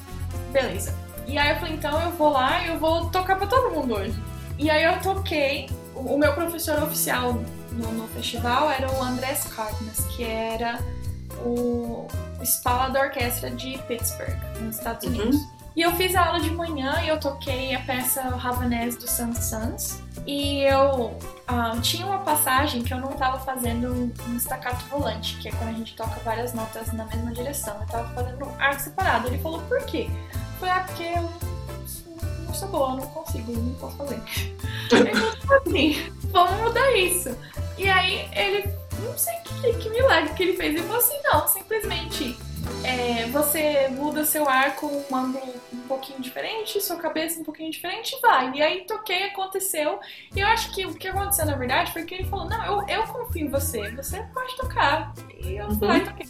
Beleza. E aí eu falei, então eu vou lá e eu vou tocar pra todo mundo hoje. E aí eu toquei. O meu professor oficial no, no festival era o Andrés Cardenas, que era o espala da orquestra de Pittsburgh, nos Estados uhum. Unidos. Uhum. E eu fiz a aula de manhã e eu toquei a peça Ravanese do Sans Sans. E eu uh, tinha uma passagem que eu não estava fazendo um staccato volante, que é quando a gente toca várias notas na mesma direção. Eu estava fazendo um arco separado. Ele falou, por quê? Falei, ah, porque eu não sou boa, não consigo, não posso fazer. Falou assim, vamos mudar isso. E aí ele, não sei que, que milagre que ele fez. Ele falou assim, não, simplesmente é, você muda seu arco um ângulo um pouquinho diferente, sua cabeça um pouquinho diferente e vai. E aí toquei, aconteceu. E eu acho que o que aconteceu na verdade foi que ele falou: Não, eu, eu confio em você, você pode tocar. E eu uhum. toquei.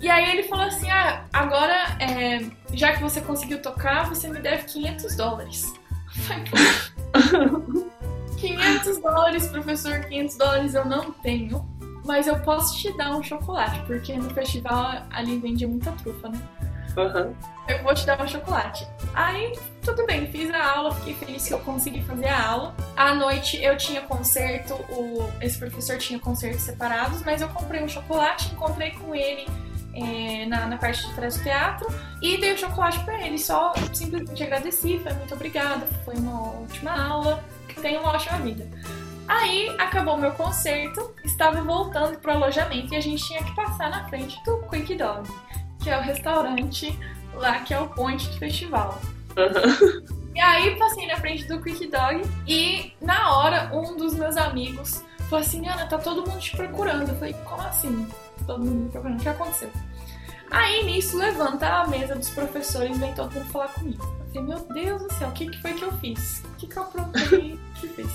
E aí ele falou assim: Ah, agora, é, já que você conseguiu tocar, você me deve 500 dólares. 500 dólares, professor, 500 dólares eu não tenho. Mas eu posso te dar um chocolate, porque no festival ali vende muita trufa, né? Uhum. Eu vou te dar um chocolate. Aí, tudo bem, fiz a aula, fiquei feliz que eu consegui fazer a aula. À noite eu tinha concerto, o... esse professor tinha concertos separados, mas eu comprei um chocolate, encontrei com ele é, na, na, parte de trás do teatro e dei o chocolate para ele. Só simplesmente agradeci, foi muito obrigada, foi uma ótima aula, tenha uma ótima vida. Aí acabou meu concerto, estava voltando pro alojamento e a gente tinha que passar na frente do Quick Dog, que é o restaurante lá que é o point do festival. Uhum. E aí passei na frente do Quick Dog e na hora um dos meus amigos falou assim: Ana, tá todo mundo te procurando. Eu falei: Como assim? Todo mundo me procurando? O que aconteceu? Aí nisso levanta a mesa dos professores vem todo mundo falar comigo. Eu falei: Meu Deus do céu, o que, que foi que eu fiz? O que, que eu aprontei? Que fiz?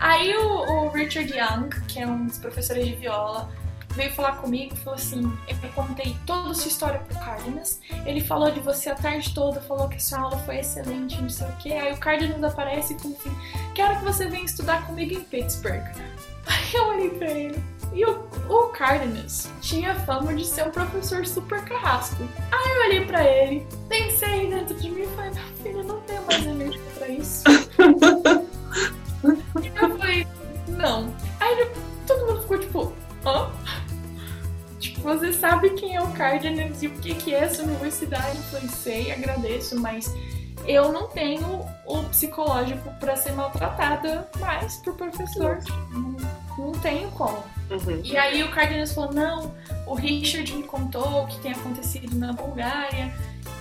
Aí o, o, Richard Young, que é um dos professores de viola, veio falar comigo e falou assim: Eu contei toda a sua história pro Cardenas. Ele falou de você a tarde toda, falou que sua aula foi excelente, não sei o quê. Aí o Cardenas aparece e falou assim: Quero que você venha estudar comigo em Pittsburgh. Aí eu olhei pra ele. E o, o Cardenas tinha fama de ser um professor super carrasco. Aí eu olhei pra ele, pensei dentro de mim e falei: Meu filho, não tenho mais energia pra isso. E eu falei, não. Aí todo mundo ficou tipo, hã? Tipo, você sabe quem é o Cardinals e o que, que é essa universidade? Eu falei, sei, agradeço, mas eu não tenho o psicológico para ser maltratada mais por professor. Tipo, não, não tenho como. Uhum. E aí o Cardinals falou, não, o Richard me contou o que tem acontecido na Bulgária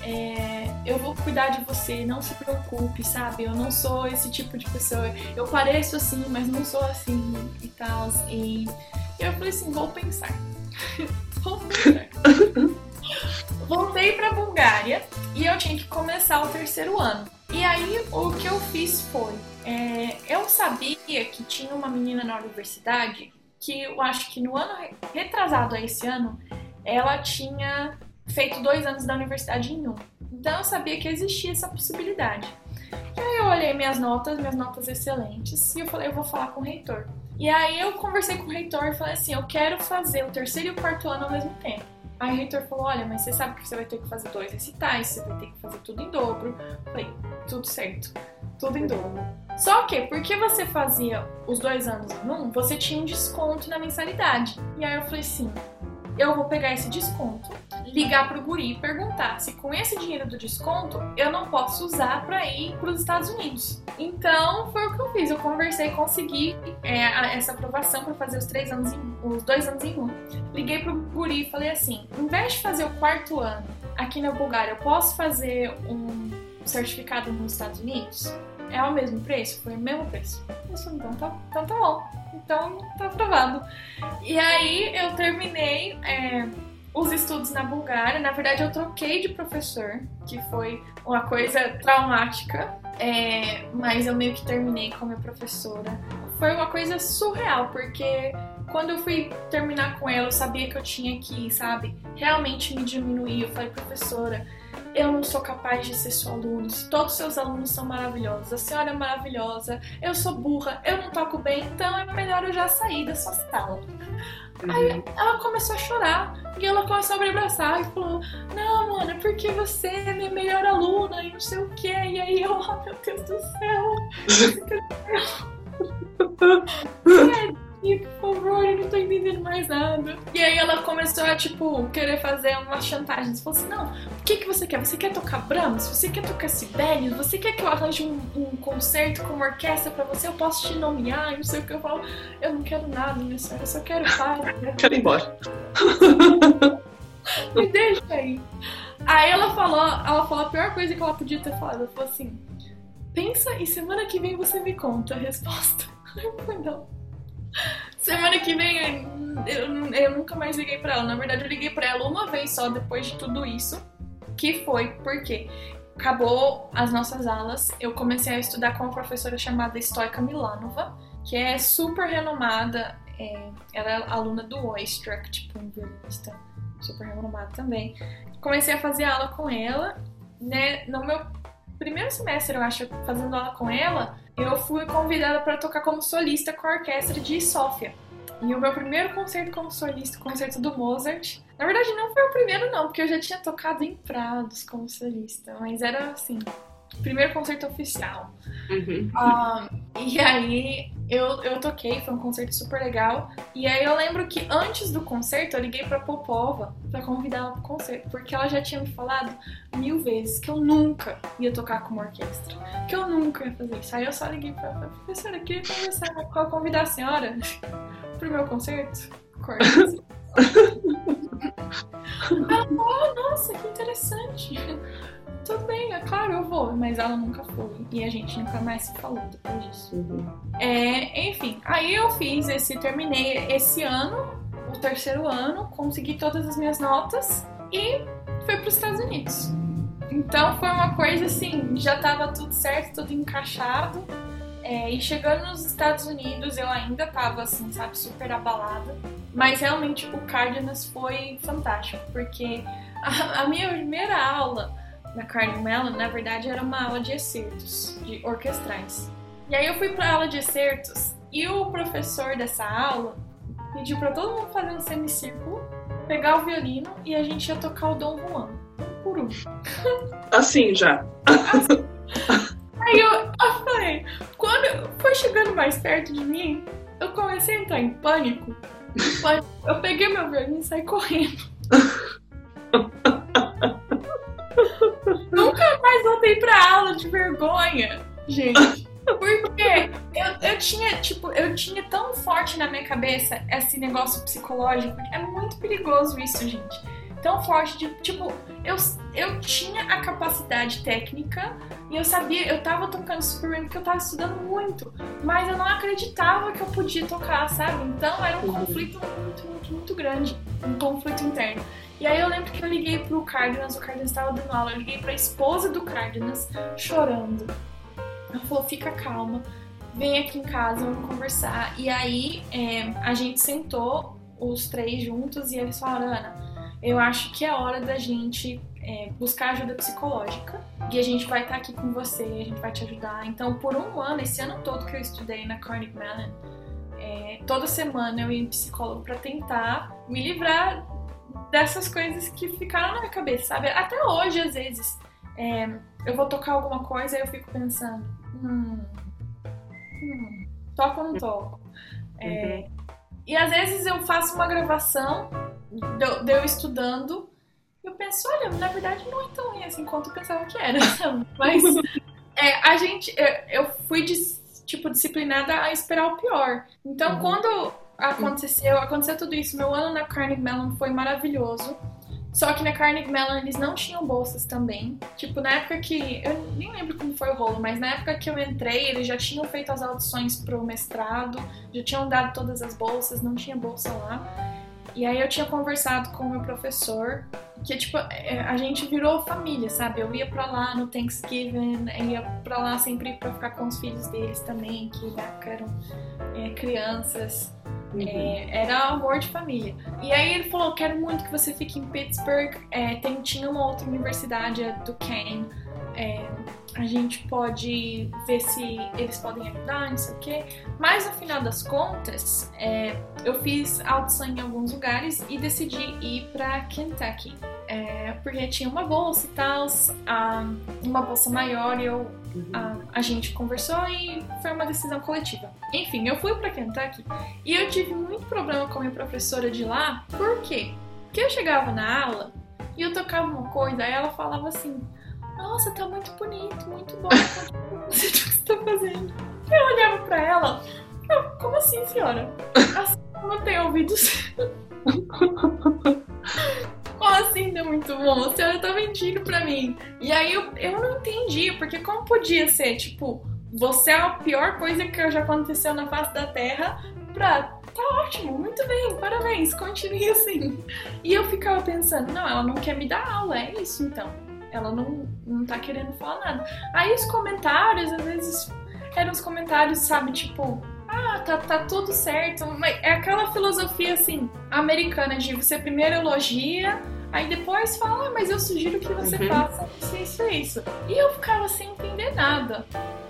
é, eu vou cuidar de você, não se preocupe, sabe? Eu não sou esse tipo de pessoa. Eu pareço assim, mas não sou assim e tal. E eu falei assim, vou pensar. vou pensar. Voltei pra Bulgária e eu tinha que começar o terceiro ano. E aí o que eu fiz foi, é, eu sabia que tinha uma menina na universidade que eu acho que no ano retrasado a esse ano, ela tinha feito dois anos da universidade em um. Então eu sabia que existia essa possibilidade. E aí eu olhei minhas notas, minhas notas excelentes, e eu falei, eu vou falar com o reitor. E aí eu conversei com o reitor e falei assim, eu quero fazer o terceiro e o quarto ano ao mesmo tempo. Aí o reitor falou, olha, mas você sabe que você vai ter que fazer dois recitais, você vai ter que fazer tudo em dobro. Falei, tudo certo, tudo em dobro. Só que, porque você fazia os dois anos em um, você tinha um desconto na mensalidade. E aí eu falei assim, eu vou pegar esse desconto, ligar pro guri e perguntar se com esse dinheiro do desconto eu não posso usar para ir para os Estados Unidos. Então foi o que eu fiz. Eu conversei, consegui é, essa aprovação para fazer os três anos, em, os dois anos em um. Liguei pro guri e falei assim: em vez de fazer o quarto ano aqui na Bulgária, eu posso fazer um certificado nos Estados Unidos? É o mesmo preço? Foi o mesmo preço. Eu falei, então tá, então tá bom. Então tá aprovado. E aí eu terminei é, os estudos na Bulgária. Na verdade, eu troquei de professor, que foi uma coisa traumática. É, mas eu meio que terminei com a minha professora. Foi uma coisa surreal, porque quando eu fui terminar com ela, eu sabia que eu tinha que, sabe, realmente me diminuir. Eu falei, professora, eu não sou capaz de ser seu aluno. Todos os seus alunos são maravilhosos. A senhora é maravilhosa. Eu sou burra. Eu não toco bem. Então é melhor eu já sair da sua sala. Uhum. Aí ela começou a chorar. E ela começou a me abraçar e falou: Não, mano, porque você é minha melhor aluna e não sei o que. E aí eu, oh meu Deus do céu. é, E por favor, eu não tô entendendo mais nada. E aí ela começou a, tipo, querer fazer uma chantagem. Falou assim: não, o que, que você quer? Você quer tocar Brahms? Você quer tocar Sibelius? Você quer que eu arranje um, um concerto com uma orquestra pra você? Eu posso te nomear? Não sei o que eu falo. Eu não quero nada, minha senhora, eu só quero paz. Quero ir embora. Me deixa aí. Aí ela falou, ela falou a pior coisa que ela podia ter falado. Ela falou assim: pensa e semana que vem você me conta a resposta. Eu falei, não. Semana que vem eu, eu nunca mais liguei pra ela. Na verdade, eu liguei pra ela uma vez só depois de tudo isso. Que foi porque acabou as nossas aulas. Eu comecei a estudar com uma professora chamada Stoica Milanova, que é super renomada. É, ela é aluna do Oistrakh, tipo um violinista super renomado também. Comecei a fazer aula com ela, né? No meu primeiro semestre, eu acho, fazendo aula com ela, eu fui convidada para tocar como solista com a orquestra de Sofia. E o meu primeiro concerto como solista, o concerto do Mozart. Na verdade, não foi o primeiro, não, porque eu já tinha tocado em Prados como solista, mas era assim, primeiro concerto oficial. Uhum. Um, e aí eu, eu toquei, foi um concerto super legal. E aí eu lembro que antes do concerto eu liguei pra Popova pra convidar ela pro concerto, porque ela já tinha me falado mil vezes que eu nunca ia tocar com uma orquestra, que eu nunca ia fazer isso. Aí eu só liguei pra ela, professora, eu queria conversar com convidar a senhora pro meu concerto. Corta. Ela falou, oh, nossa, que interessante tudo bem, é claro, eu vou. Mas ela nunca foi. E a gente nunca mais se falou depois disso. Uhum. É, enfim, aí eu fiz esse, terminei esse ano, o terceiro ano, consegui todas as minhas notas e fui para os Estados Unidos. Então foi uma coisa assim, já tava tudo certo, tudo encaixado. É, e chegando nos Estados Unidos, eu ainda tava assim, sabe, super abalada. Mas realmente o Cardinals foi fantástico, porque a, a minha primeira aula na Carnegie Mellon, na verdade, era uma aula de excertos, de orquestrais. E aí eu fui para aula de excertos e o professor dessa aula pediu para todo mundo fazer um semicírculo, pegar o violino e a gente ia tocar o Dom Juan, um por um. Assim já. Assim. Aí eu, eu falei, quando foi chegando mais perto de mim, eu comecei a entrar em pânico. Eu peguei meu violino e saí correndo. Nunca mais voltei pra aula de vergonha, gente. Porque eu, eu tinha, tipo, eu tinha tão forte na minha cabeça esse negócio psicológico. É muito perigoso isso, gente. Tão forte de, tipo, eu, eu tinha a capacidade técnica e eu sabia, eu tava tocando super bem porque eu tava estudando muito, mas eu não acreditava que eu podia tocar, sabe? Então era um uhum. conflito muito, muito, muito grande, um conflito interno. E aí eu lembro que eu liguei pro Cárdenas, o Cárdenas estava dando aula, eu liguei pra esposa do Cárdenas chorando. Ela falou, fica calma, vem aqui em casa, vamos conversar. E aí é, a gente sentou, os três juntos, e eles falaram, Ana, eu acho que é hora da gente é, buscar ajuda psicológica e a gente vai estar tá aqui com você, a gente vai te ajudar. Então, por um ano, esse ano todo que eu estudei na Carnegie Mellon, é, toda semana eu ia em psicólogo para tentar me livrar dessas coisas que ficaram na minha cabeça, sabe? Até hoje, às vezes, é, eu vou tocar alguma coisa e eu fico pensando, hum, hum toco ou não toco? É, uhum. E às vezes eu faço uma gravação de, de eu estudando e eu penso, olha, na verdade não é tão ruim assim quanto eu pensava que era, Mas é, a gente, eu, fui, tipo, disciplinada a esperar o pior. Então, uhum. quando aconteceu, aconteceu tudo isso. Meu ano na Carnegie Mellon foi maravilhoso. Só que na Carnegie Mellon eles não tinham bolsas também. Tipo, na época que. Eu nem lembro como foi o rolo, mas na época que eu entrei, eles já tinham feito as audições pro mestrado, já tinham dado todas as bolsas, não tinha bolsa lá. E aí eu tinha conversado com o meu professor, que tipo, é, a gente virou família, sabe? Eu ia pra lá no Thanksgiving, ia pra lá sempre pra ficar com os filhos deles também, que época eram é, crianças. Uhum. É, era amor de família. E aí ele falou: quero muito que você fique em Pittsburgh. É, tem, tinha uma outra universidade, a Duquesne. É, a gente pode ver se eles podem ajudar, não sei o quê. Mas no final das contas, é, eu fiz audição em alguns lugares e decidi ir para Kentucky. é, porque tinha uma bolsa e tal, uma bolsa maior e eu, a, a, gente conversou e foi uma decisão coletiva. Enfim, eu fui para Kentucky e eu tive muito problema com a minha professora de lá, por quê? Porque eu chegava na aula e eu tocava uma coisa, aí ela falava assim: Nossa, tá muito bonito, muito bom, não o que você tá fazendo. Eu olhava pra ela, eu, como assim, senhora? Assim não tem ouvidos. Como assim deu muito bom? A senhora tá mentindo pra mim. E aí eu, eu não entendi, porque como podia ser, tipo, você é a pior coisa que já aconteceu na face da Terra pra. Tá ótimo, muito bem, parabéns, continue assim. E eu ficava pensando, não, ela não quer me dar aula, é isso então. Ela não, não tá querendo falar nada. Aí os comentários, às vezes, eram os comentários, sabe, tipo, ah, tá, tá tudo certo. É aquela filosofia assim, americana de você primeiro elogia, aí depois fala, ah, mas eu sugiro que você uhum. faça isso, isso, isso. E eu ficava sem entender nada.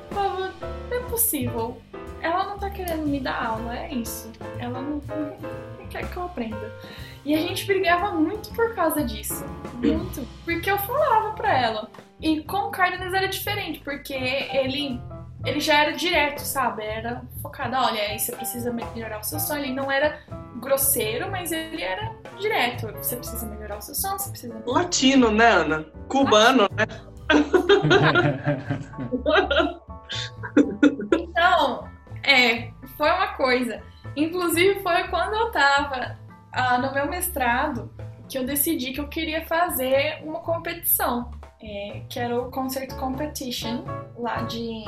falava, não é possível. Ela não tá querendo me dar aula, é isso. Ela não, não quer que eu aprenda. E a gente brigava muito por causa disso. Muito. Porque eu falava pra ela. E com o Cardenas era diferente, porque ele ele já era direto, sabe? Era focado, olha, aí você precisa melhorar o seu som. Ele não era grosseiro, mas ele era direto. Você precisa melhorar o seu som, você precisa. Latino, né, Ana? Cubano, né? é, foi uma coisa. Inclusive, foi quando eu tava ah, no meu mestrado que eu decidi que eu queria fazer uma competição. É, que era o Concert Competition lá de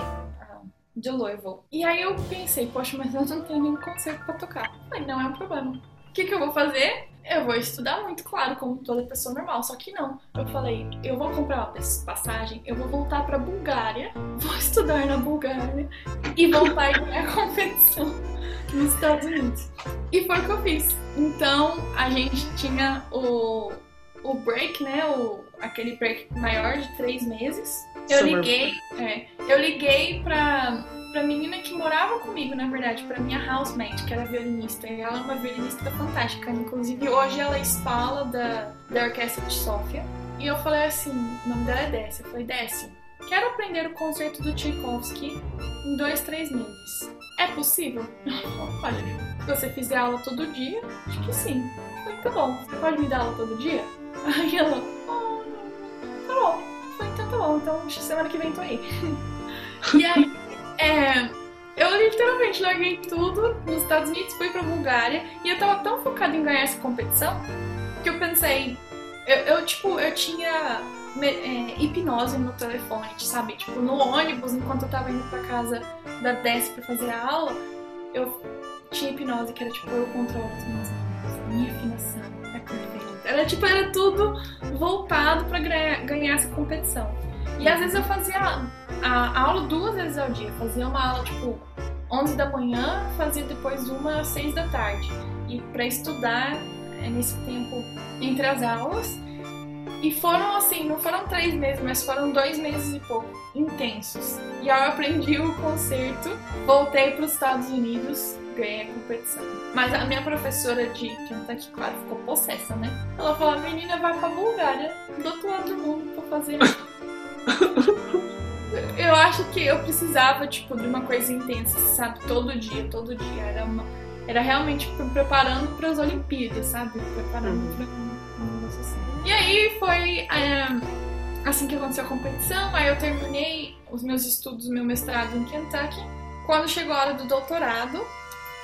de Louisville. E aí eu pensei, poxa, mas eu não tenho nenhum concerto pra tocar. Falei, não é um problema. O que, que eu vou fazer? Eu vou estudar muito, claro, como toda pessoa normal. Só que não. Eu falei, eu vou comprar uma passagem, eu vou voltar pra Bulgária, vou estudar na Bulgária e voltar e a competição nos Estados Unidos. E foi o que eu fiz. Então a gente tinha o, o break, né? O, aquele break maior de três meses eu liguei, é, eu liguei pra, pra menina que morava comigo, na verdade, pra minha housemate, que era violinista. E ela é uma violinista fantástica. Inclusive, hoje ela é espala da, da Orquestra de Sofia. E eu falei assim, o nome dela é Dessi. Eu falei, Dessi, quero aprender o concerto do Tchaikovsky em dois, três meses. É possível? Olha, se você fizer aula todo dia, acho que sim. Muito tá bom. Você pode me dar aula todo dia? Aí ela, oh, tá bom então tá bom, então semana que vem tô aí. e aí, é, eu literalmente larguei tudo nos Estados Unidos, fui pra Bulgária e eu tava tão focada em ganhar essa competição que eu pensei, eu, eu tipo, eu tinha é, hipnose no telefone, sabe? Tipo, no ônibus, enquanto eu tava indo pra casa da Dess pra fazer a aula, eu tinha hipnose, que era tipo, eu controlo as minhas minha afinação. Era tipo, era tudo voltado para ganhar, essa competição. E às vezes eu fazia a, a, aula duas vezes ao dia. Fazia uma aula tipo 11 da manhã, fazia depois uma às 6 da tarde. E para estudar é, nesse tempo entre as aulas. E foram assim, não foram três meses, mas foram dois meses e pouco intensos. E eu aprendi o concerto, voltei para os Estados Unidos ganhei a competição. Mas a minha professora de Kentucky, claro, ficou possessa, né? Ela falou: menina vai pra Bulgária, do outro lado do mundo, pra fazer. eu acho que eu precisava, tipo, de uma coisa intensa, sabe? Todo dia, todo dia. Era, uma, era realmente preparando para as Olimpíadas, sabe? Preparando uhum. para. E aí foi é, assim que aconteceu a competição. Aí eu terminei os meus estudos, meu mestrado em Kentucky. Quando chegou a hora do doutorado,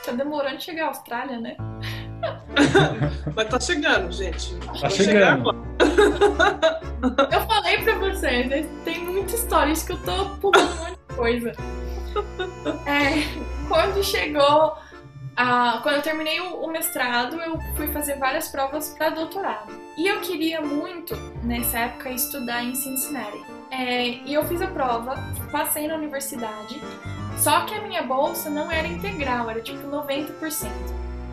Tá demorando de chegar à Austrália, né? Mas tá chegando, gente. Tá chegando. eu falei pra vocês, né? tem muita história, isso que eu tô pulando um monte de coisa. É, quando chegou. A, quando eu terminei o, o mestrado, eu fui fazer várias provas para doutorado. E eu queria muito, nessa época, estudar em Cincinnati. É, e eu fiz a prova, passei na universidade, só que a minha bolsa não era integral, era tipo 90%.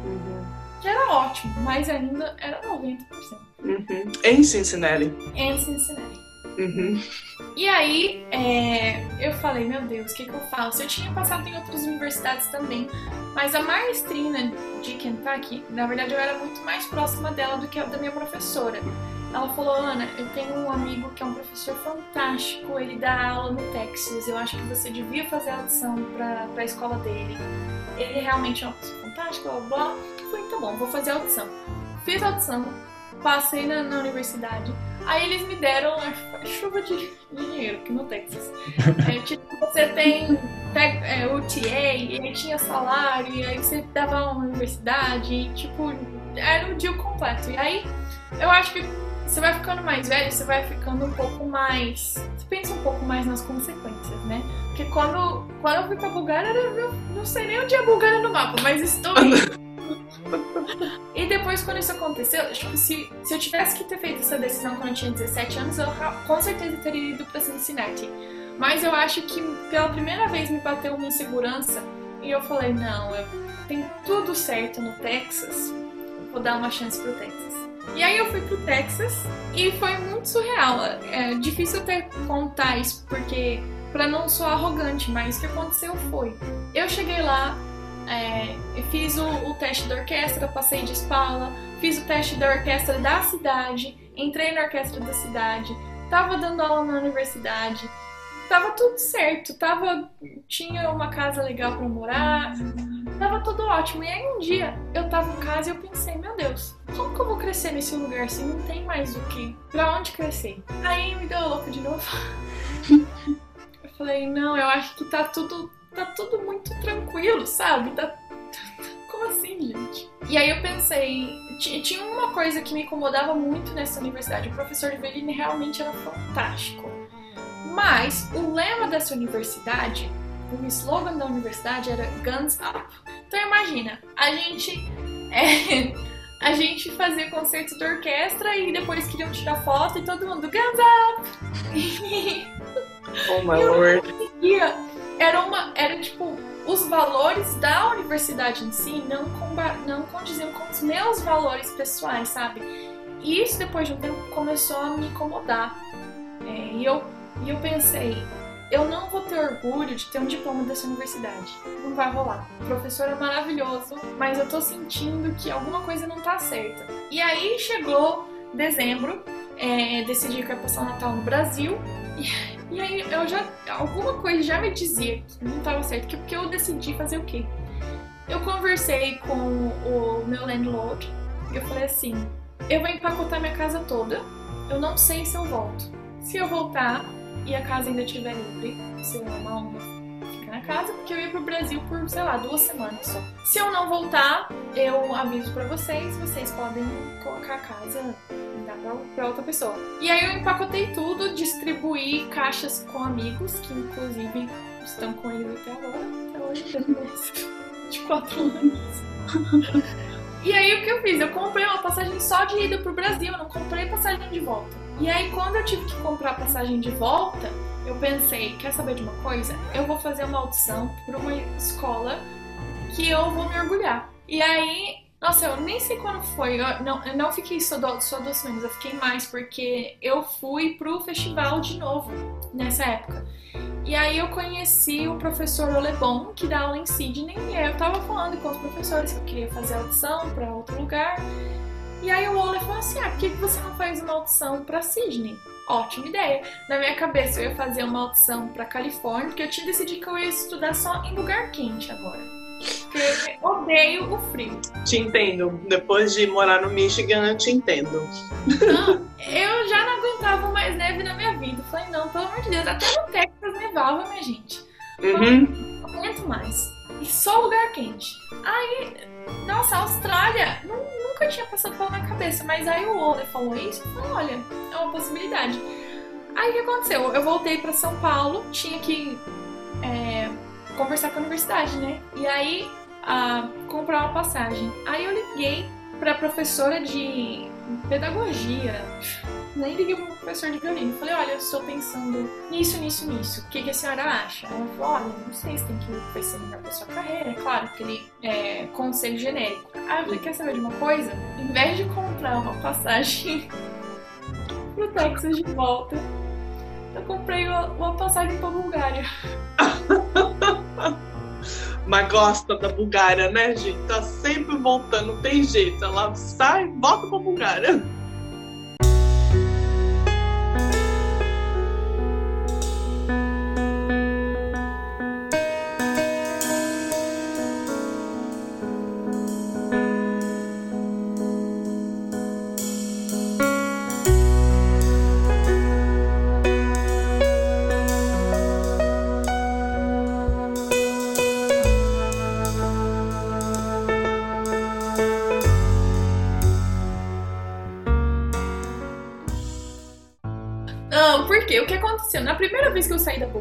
Uhum. Que era ótimo, mas ainda era 90%. Uhum. Em Cincinnati. Em Cincinnati. Uhum. E aí, é, eu falei, meu Deus, o que, que eu faço? Eu tinha passado em outras universidades também, mas a maestrina de Kentucky, na verdade, eu era muito mais próxima dela do que a da minha professora. ela falou, Ana, eu tenho um amigo que é um professor fantástico, ele dá aula no Texas, eu acho que você devia fazer a audição para a escola dele. Ele realmente é uma pessoa fantástica, blá blá. Falei, tá bom, vou fazer a audição. Fiz a audição, passei na, na universidade. Aí eles me deram a chuva de dinheiro aqui no Texas. É, tipo, você tem é, UTA, e aí tinha salário, e aí você dava uma universidade, e tipo, era um deal completo. E aí eu acho que você vai ficando mais velho, você vai ficando um pouco mais. Você pensa um pouco mais nas consequências, né? Porque quando, quando eu fui pra Bulgária, eu não sei nem onde é a Bulgária no mapa, mas estou indo. E depois, quando isso aconteceu, tipo, se, se eu tivesse que ter feito essa decisão quando eu tinha 17 anos, eu com certeza teria ido pra Cincinnati. Mas eu acho que pela primeira vez me bateu uma insegurança e eu falei: não, eu tenho tudo certo no Texas, vou dar uma chance pro Texas. E aí eu fui pro Texas e foi muito surreal. É difícil até contar isso porque para não soar arrogante, mas o que aconteceu foi, eu cheguei lá, é, fiz o, o, teste da orquestra, passei de espala, fiz o teste da orquestra da cidade, entrei na orquestra da cidade, tava dando aula na universidade, tava tudo certo, tava tinha uma casa legal para morar, tava tudo ótimo. E aí um dia eu tava em casa e eu pensei, meu Deus, como que eu vou crescer nesse lugar se não tem mais o que? Pra onde crescer? Aí me deu louco de novo. eu falei, não, eu acho que tá tudo tá tudo muito tranquilo, sabe? Tá... Como assim, gente? E aí eu pensei, tinha uma coisa que me incomodava muito nessa universidade. O professor Eveline realmente era fantástico. Mas o lema dessa universidade, o slogan da universidade era Guns Up. Então imagina, a gente é, a gente fazia concertos de orquestra e depois queriam tirar foto e todo mundo Guns Up. oh my lord era uma era tipo os valores da universidade em si não não condiziam com os meus valores pessoais sabe e isso depois de um tempo começou a me incomodar é, e eu e eu pensei eu não vou ter orgulho de ter um diploma dessa universidade. Não vai rolar. O professor é maravilhoso, mas eu tô sentindo que alguma coisa não tá certa. E aí chegou dezembro, é, decidi que ia passar o Natal no Brasil. E aí eu já. Alguma coisa já me dizia que não estava certo, que porque eu decidi fazer o quê? Eu conversei com o meu landlord e eu falei assim: eu vou empacotar minha casa toda, eu não sei se eu volto. Se eu voltar e a casa ainda estiver livre, se eu uma onda fica na casa, porque eu ia pro Brasil por, sei lá, duas semanas só. Se eu não voltar, eu aviso para vocês, vocês podem colocar a casa para outra pessoa. E aí eu empacotei tudo, distribuí caixas com amigos, que inclusive estão com ele até agora, até hoje, de quatro anos. E aí o que eu fiz? Eu comprei uma passagem só de ida pro Brasil, eu não comprei passagem de volta. E aí quando eu tive que comprar passagem de volta, eu pensei, quer saber de uma coisa? Eu vou fazer uma audição para uma escola que eu vou me orgulhar. E aí nossa, eu nem sei quando foi. Eu não, eu não fiquei só, do, só duas semanas, eu fiquei mais, porque eu fui pro festival de novo nessa época. E aí eu conheci o professor Olebon, que dá aula em Sydney, e aí eu tava falando com os professores que eu queria fazer audição para outro lugar. E aí o Ole falou assim: ah, por que você não faz uma audição para Sydney? Ótima ideia. Na minha cabeça eu ia fazer uma audição para Califórnia, porque eu tinha decidido que eu ia estudar só em lugar quente agora. Porque odeio o frio. Te entendo. Depois de morar no Michigan, eu te entendo. Não, eu já não aguentava mais neve na minha vida. Falei, não, pelo amor de Deus, até no Texas nevava, minha gente. Uhum. Não aguento mais. E só lugar quente. Aí, nossa, a Austrália nunca tinha passado pela minha cabeça, mas aí o Ole falou isso. Eu falei, olha, é uma possibilidade. Aí o que aconteceu? Eu voltei para São Paulo, tinha que conversar com a universidade, né? E aí, comprar uma passagem. Aí eu liguei pra professora de pedagogia, nem liguei pro professor de violino. Falei, olha, eu estou pensando nisso, nisso, nisso. O que, que a senhora acha? Ela falou, olha, não sei se tem que se melhor sua carreira. É claro, que ele é conselho genérico. Aí eu falei, quer saber de uma coisa? Em vez de comprar uma passagem pro Texas de volta, eu comprei uma, uma passagem pra Bulgária. Mas gosta da Bulgária, né, gente? Tá sempre voltando, não tem jeito. Ela sai, volta pra Bulgária.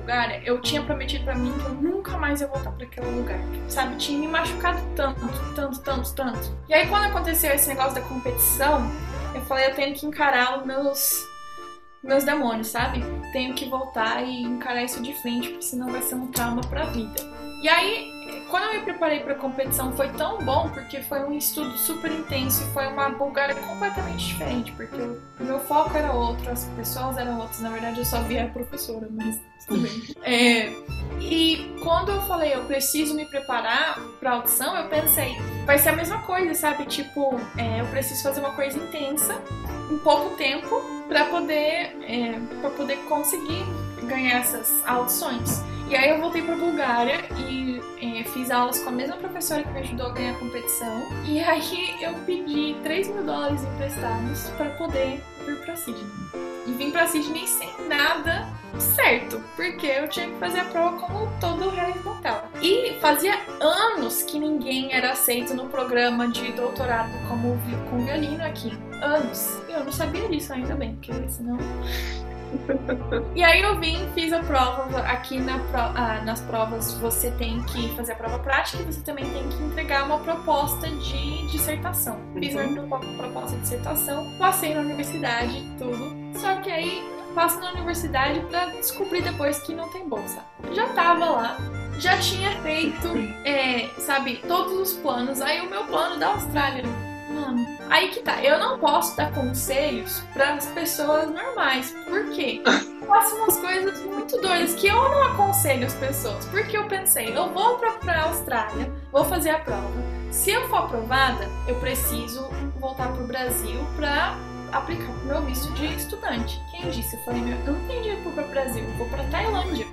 Bulgária, eu tinha prometido pra mim que eu nunca mais ia voltar pra aquele lugar. Sabe? Tinha me machucado tanto, tanto, tanto, tanto. E aí, quando aconteceu esse negócio da competição, eu falei, eu tenho que encarar os meus meus demônios, sabe? Tenho que voltar e encarar isso de frente, porque senão vai ser um trauma pra vida. E aí, quando eu me preparei para a competição foi tão bom porque foi um estudo super intenso e foi uma Bulgária completamente diferente, porque o meu foco era outro, as pessoas eram outras. Na verdade, eu só via a professora, mas tudo bem. É, e quando eu falei eu preciso me preparar para audição, eu pensei vai ser a mesma coisa, sabe? Tipo, é, eu preciso fazer uma coisa intensa em pouco tempo para poder é, para poder conseguir ganhar essas audições. E aí eu voltei para Bulgária e é, fiz aulas com a mesma professora que me ajudou a ganhar a competição. E aí eu pedi 3 mil dólares emprestados para poder vir para Sydney. E vim para Sydney sem nada certo, porque eu tinha que fazer a prova como todo o resto do hotel. E fazia anos que ninguém era aceito no programa de doutorado como com violino aqui. Anos. Eu não sabia disso ainda bem, porque senão e aí eu vim, fiz a prova. Aqui na ah, nas provas você tem que fazer a prova prática e você também tem que entregar uma proposta de dissertação. Fiz uhum. minha proposta de dissertação, passei na universidade, tudo. Só que aí passo na universidade para descobrir depois que não tem bolsa. Já tava lá, já tinha feito, é, sabe, todos os planos. Aí o meu plano da Austrália Mano, aí que tá. Eu não posso dar conselhos para as pessoas normais. Por quê? Eu faço umas coisas muito doidas que eu não aconselho as pessoas. Porque eu pensei, eu vou pra, pra Austrália, vou fazer a prova. Se eu for aprovada, eu preciso voltar pro Brasil pra aplicar pro meu visto de estudante. Quem disse? Eu falei, meu, eu não tenho dinheiro pro Brasil, eu vou pra Tailândia.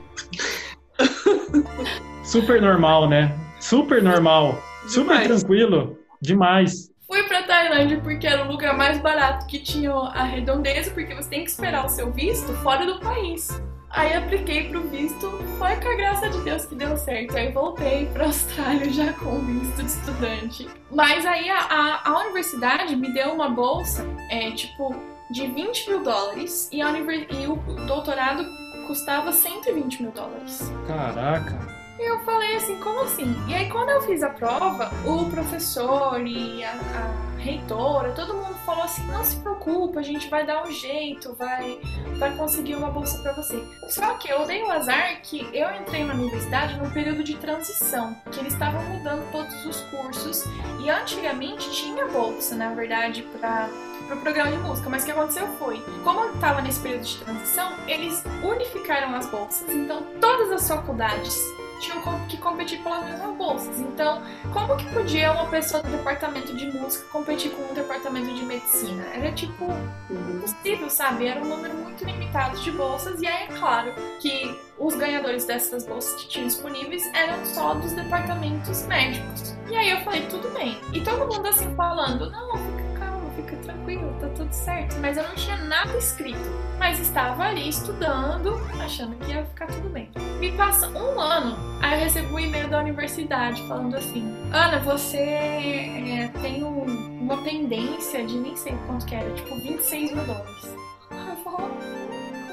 Super normal, né? Super normal. Super Demais. tranquilo. Demais. Fui pra Tailândia porque era o lugar mais barato que tinha a redondeza, porque você tem que esperar o seu visto fora do país. Aí apliquei pro visto, foi com a graça de Deus que deu certo. Aí voltei pra Austrália já com visto de estudante. Mas aí a, a, a universidade me deu uma bolsa, é, tipo, de 20 mil dólares e, e o doutorado custava 120 mil dólares. Caraca! E eu falei assim, como assim? E aí quando eu fiz a prova, o professor e a, a reitora, todo mundo falou assim, não se preocupa, a gente vai dar um jeito, vai, vai conseguir uma bolsa para você. Só que eu dei o azar que eu entrei na universidade num período de transição, que eles estavam mudando todos os cursos e antigamente tinha bolsa, na verdade, para pro programa de música, mas o que aconteceu foi, como eu estava nesse período de transição, eles unificaram as bolsas, então todas as faculdades tinham que competir pelas mesmas bolsas. Então, como que podia uma pessoa do departamento de música competir com um departamento de medicina? Era tipo impossível, sabe? Era um número muito limitado de bolsas, e aí é claro que os ganhadores dessas bolsas que tinham disponíveis eram só dos departamentos médicos. E aí eu falei, tudo bem. E todo mundo assim falando, não, fica calma, fica tranquilo, tá tudo certo. Mas eu não tinha nada escrito. Mas estava ali estudando, achando que ia ficar tudo bem. Me passa um ano, aí eu recebo um e-mail da universidade falando assim: Ana, você é, tem um, uma pendência de nem sei quanto que era, tipo 26 mil dólares. Eu falo,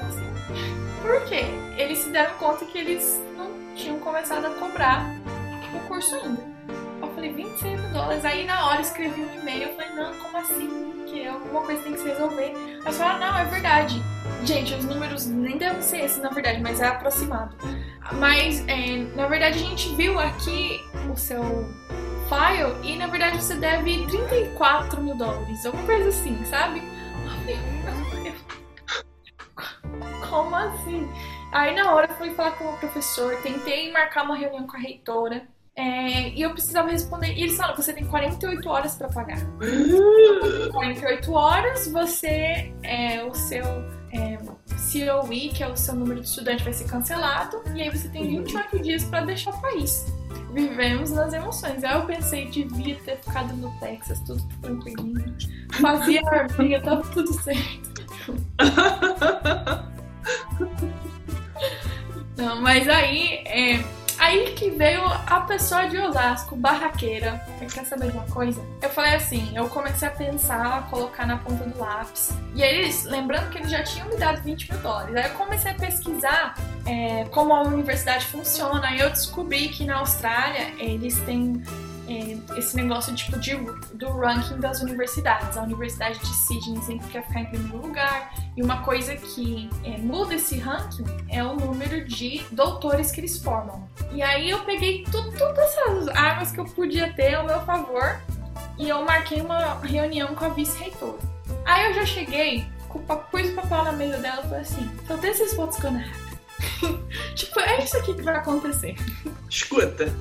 assim? Por quê? Eles se deram conta que eles não tinham começado a cobrar o curso ainda. Falei, 26 mil dólares. Aí na hora escrevi um e-mail. Eu falei, não, como assim? Que alguma coisa tem que se resolver. Aí falaram, não, é verdade. Gente, os números nem devem ser esses, na verdade, mas é aproximado. Mas, é, na verdade, a gente viu aqui o seu file e, na verdade, você deve 34 mil dólares. Alguma coisa assim, sabe? Como assim? Aí, na hora, fui falar com o professor, tentei marcar uma reunião com a reitora. É, e eu precisava responder. E eles falaram: você tem 48 horas para pagar. 48 horas, você, é, o seu é, COE, que é o seu número de estudante, vai ser cancelado. E aí você tem 28 dias para deixar o país. Vivemos nas emoções. Aí eu pensei: devia ter ficado no Texas, tudo tranquilinho. Fazia arminha, tava tudo certo. Não, mas aí. É, Aí que veio a pessoa de Osasco, barraqueira. Quer saber de uma coisa? Eu falei assim, eu comecei a pensar, a colocar na ponta do lápis. E eles, lembrando que eles já tinham me dado 20 mil dólares. Aí eu comecei a pesquisar é, como a universidade funciona. Aí eu descobri que na Austrália eles têm esse negócio tipo de, do ranking das universidades. A Universidade de Sydney sempre quer ficar em primeiro lugar. E uma coisa que é, muda esse ranking é o número de doutores que eles formam. E aí eu peguei todas essas armas que eu podia ter ao meu favor e eu marquei uma reunião com a vice-reitora. Aí eu já cheguei, pus o papel na mesa dela e falei assim: So this is what's gonna happen. tipo, é isso aqui que vai acontecer. Escuta.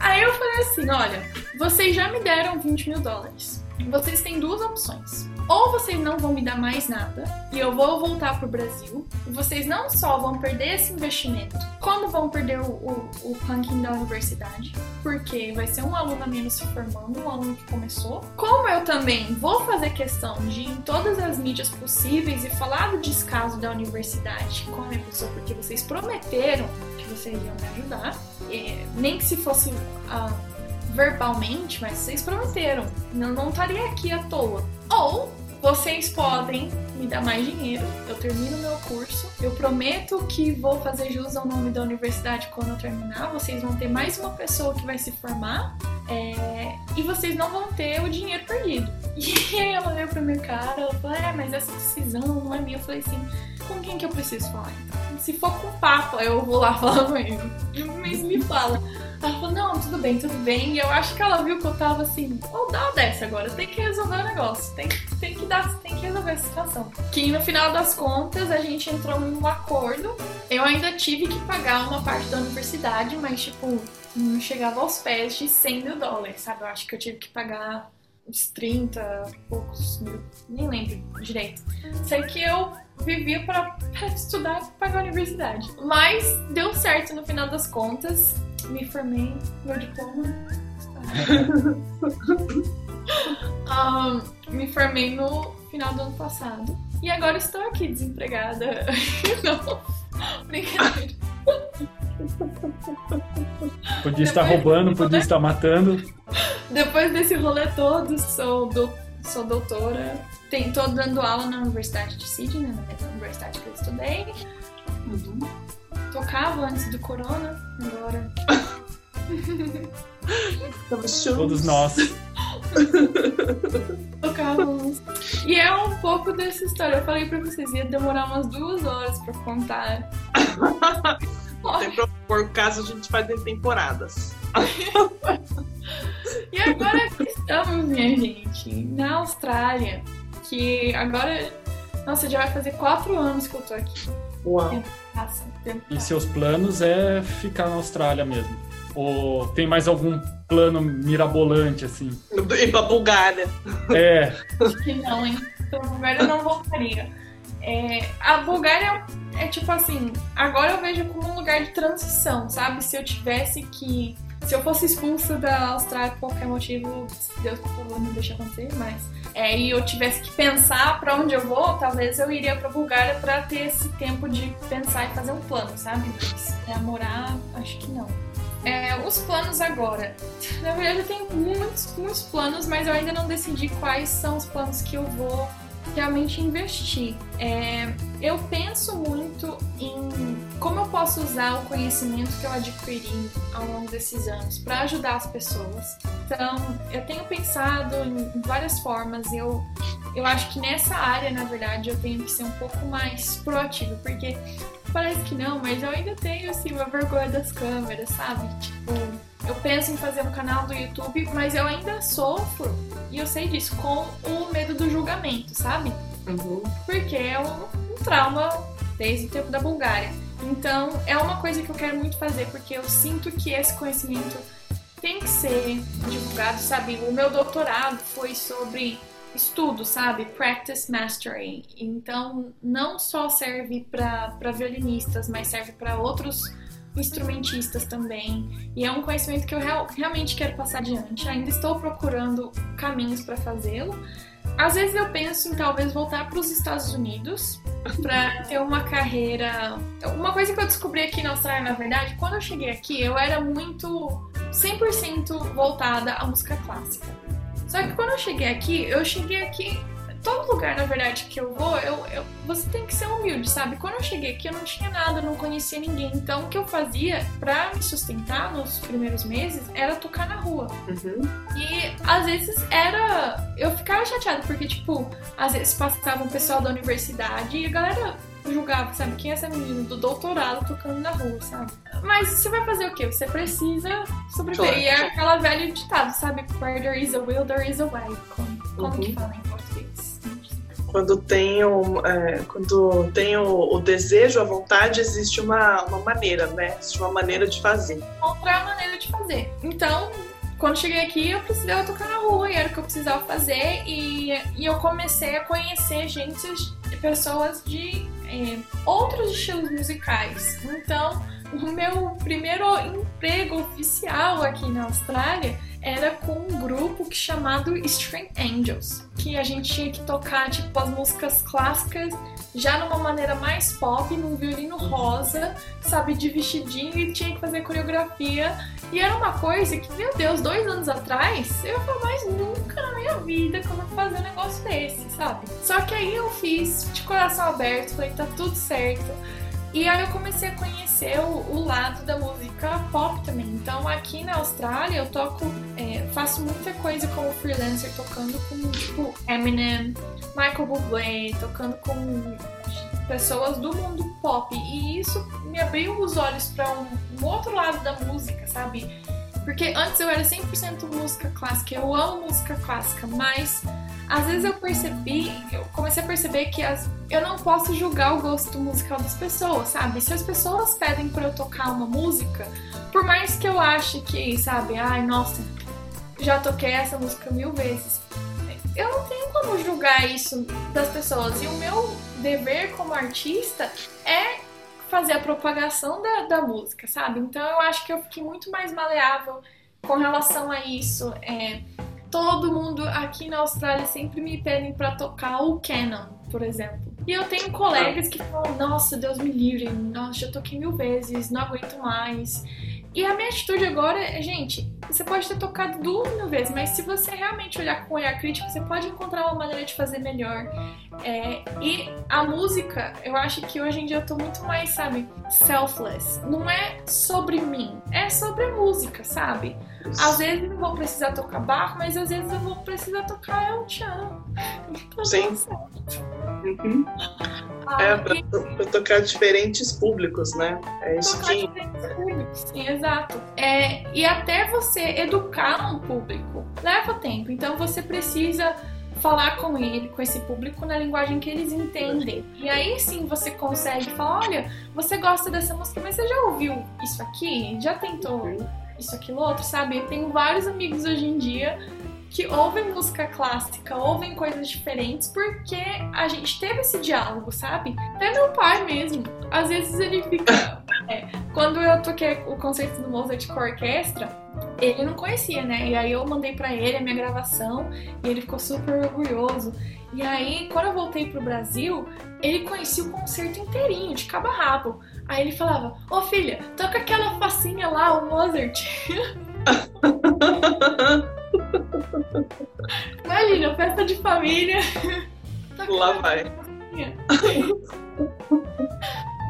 Aí eu falei assim: olha, vocês já me deram 20 mil dólares. Vocês têm duas opções. Ou vocês não vão me dar mais nada e eu vou voltar pro Brasil. Vocês não só vão perder esse investimento, como vão perder o, o, o ranking da universidade, porque vai ser um aluno a menos se formando, um aluno que começou. Como eu também vou fazer questão de ir em todas as mídias possíveis e falar do descaso da universidade com a minha pessoa, porque vocês prometeram que vocês iam me ajudar, nem que se fosse. Uh, verbalmente, mas vocês prometeram. Não, não estaria aqui à toa. Ou vocês podem me dar mais dinheiro, eu termino meu curso, eu prometo que vou fazer jus ao nome da universidade quando eu terminar, vocês vão ter mais uma pessoa que vai se formar é, e vocês não vão ter o dinheiro perdido. E aí ela veio pra minha cara, ela falou, é, mas essa decisão não é minha. Eu falei assim, com quem que eu preciso falar então? Se for com o Papa, eu vou lá falar com ele. Me fala. Ela falou, não, tudo bem, tudo bem. E eu acho que ela viu que eu tava assim, vou dar uma dessa agora, tem que resolver o negócio, tem, tem, que dar, tem que resolver a situação. Que no final das contas a gente entrou num acordo. Eu ainda tive que pagar uma parte da universidade, mas tipo, não chegava aos pés de 100 mil dólares, sabe? Eu acho que eu tive que pagar uns 30, poucos mil, nem lembro direito. Sei que eu vivia para estudar e pagar a universidade. Mas deu certo no final das contas me formei, meu diploma. um, me formei no final do ano passado. E agora estou aqui desempregada. Não, brincadeira. Podia Depois estar roubando, podia estar matando. Depois desse rolê todo, sou, do, sou doutora. Estou dando aula na Universidade de Sydney, na mesma universidade que eu estudei. Uhum tocava antes do corona, agora. Todos nós. Tocávamos. E é um pouco dessa história. Eu falei pra vocês, ia demorar umas duas horas pra contar. Por caso a gente faz em temporadas. e agora estamos, minha gente, na Austrália. Que agora. Nossa, já vai fazer quatro anos que eu tô aqui. Uau. E seus planos é ficar na Austrália mesmo? Ou tem mais algum plano mirabolante, assim? Ir pra Bulgária. É. Acho que não, hein? Pra Bulgária eu não voltaria. É, a Bulgária é tipo assim, agora eu vejo como um lugar de transição, sabe? Se eu tivesse que. Se eu fosse expulsa da Austrália por qualquer motivo, Deus, por favor, não deixe acontecer, mas é, e eu tivesse que pensar para onde eu vou, talvez eu iria para Bulgária para ter esse tempo de pensar e fazer um plano, sabe? Mas é, morar, acho que não. É, os planos agora. Na verdade, eu tenho muitos, muitos planos, mas eu ainda não decidi quais são os planos que eu vou realmente investir. É, eu penso muito em como eu posso usar o conhecimento que eu adquiri ao longo desses anos para ajudar as pessoas. Então, eu tenho pensado em várias formas. Eu, eu acho que nessa área, na verdade, eu tenho que ser um pouco mais proativo, porque parece que não, mas eu ainda tenho assim uma vergonha das câmeras, sabe? Tipo, eu penso em fazer um canal do YouTube, mas eu ainda sofro, e eu sei disso, com o medo do julgamento, sabe? Uhum. Porque é um, um trauma desde o tempo da Bulgária. Então, é uma coisa que eu quero muito fazer, porque eu sinto que esse conhecimento tem que ser divulgado, sabe? O meu doutorado foi sobre estudo, sabe? Practice Mastering. Então, não só serve para violinistas, mas serve para outros instrumentistas também. E é um conhecimento que eu real, realmente quero passar adiante. Ainda estou procurando caminhos para fazê-lo. Às vezes eu penso em talvez voltar para os Estados Unidos para ter uma carreira. Uma coisa que eu descobri aqui na Austrália, na verdade, quando eu cheguei aqui, eu era muito 100% voltada à música clássica. Só que quando eu cheguei aqui, eu cheguei aqui todo lugar, na verdade, que eu vou, eu, eu, você tem que ser humilde, sabe? Quando eu cheguei aqui, eu não tinha nada, não conhecia ninguém. Então, o que eu fazia pra me sustentar nos primeiros meses era tocar na rua. Uhum. E às vezes era. Eu ficava chateada, porque, tipo, às vezes passava um pessoal da universidade e a galera julgava, sabe? Quem é essa menina do doutorado tocando na rua, sabe? Mas você vai fazer o quê? Você precisa sobreviver. Claro. E é aquela velha ditado, sabe? Where there is a will, there is a way. Como, como Uhum. que fala em português? Quando tem, o, é, quando tem o, o desejo, a vontade, existe uma, uma maneira, né? Existe uma maneira de fazer. Outra maneira de fazer. Então, quando cheguei aqui, eu precisava tocar na rua e era o que eu precisava fazer. E, e eu comecei a conhecer gente, pessoas de é, outros estilos musicais. Então, o meu primeiro emprego oficial aqui na Austrália era com um grupo chamado String Angels, que a gente tinha que tocar tipo as músicas clássicas já numa maneira mais pop, num violino rosa, sabe, de vestidinho e tinha que fazer coreografia. E era uma coisa que, meu Deus, dois anos atrás, eu falei, mas nunca na minha vida como eu vou fazer um negócio desse, sabe? Só que aí eu fiz de coração aberto, falei, tá tudo certo. E aí eu comecei a conhecer o, o lado da música pop também. Então aqui na Austrália eu toco, é, faço muita coisa como freelancer, tocando com tipo Eminem, Michael Bublé, tocando com pessoas do mundo pop. E isso me abriu os olhos para um, um outro lado da música, sabe? Porque antes eu era 100% música clássica, eu amo música clássica, mas às vezes eu percebi, eu comecei a perceber que as, eu não posso julgar o gosto musical das pessoas, sabe? Se as pessoas pedem para eu tocar uma música, por mais que eu ache que, sabe, ai, nossa, já toquei essa música mil vezes, eu não tenho como julgar isso das pessoas. E o meu dever como artista é fazer a propagação da, da música, sabe? Então eu acho que eu fiquei muito mais maleável com relação a isso. É, todo mundo aqui na Austrália sempre me pedem para tocar o canon, por exemplo. E eu tenho colegas que falam, nossa, Deus me livre, nossa, já toquei mil vezes, não aguento mais. E a minha atitude agora é, gente, você pode ter tocado duas mil vezes, mas se você realmente olhar com um olhar crítico, você pode encontrar uma maneira de fazer melhor. É, e a música, eu acho que hoje em dia eu tô muito mais, sabe, selfless. Não é sobre mim, é sobre a música, sabe? Às vezes eu vou precisar tocar barro, mas às vezes eu vou precisar tocar El Chan. Então, Sim. tá certo. Uhum. Ah, É, e- pra, pra tocar diferentes públicos, né? É isso tocar que. diferentes públicos. Sim, exato. É, e até você educar um público leva tempo. Então você precisa falar com ele, com esse público, na linguagem que eles entendem. E aí sim você consegue falar: olha, você gosta dessa música, mas você já ouviu isso aqui? Já tentou isso, aquilo, outro, sabe? Eu tenho vários amigos hoje em dia que ouvem música clássica, ouvem coisas diferentes, porque a gente teve esse diálogo, sabe? Até meu pai mesmo. Às vezes ele fica. é, quando eu toquei o concerto do Mozart com a orquestra, ele não conhecia, né? E aí eu mandei pra ele a minha gravação e ele ficou super orgulhoso. E aí, quando eu voltei pro Brasil, ele conhecia o concerto inteirinho, de cabo a rabo. Aí ele falava: Ô filha, toca aquela facinha lá, o Mozart. Imagina, festa de família. Lá vai.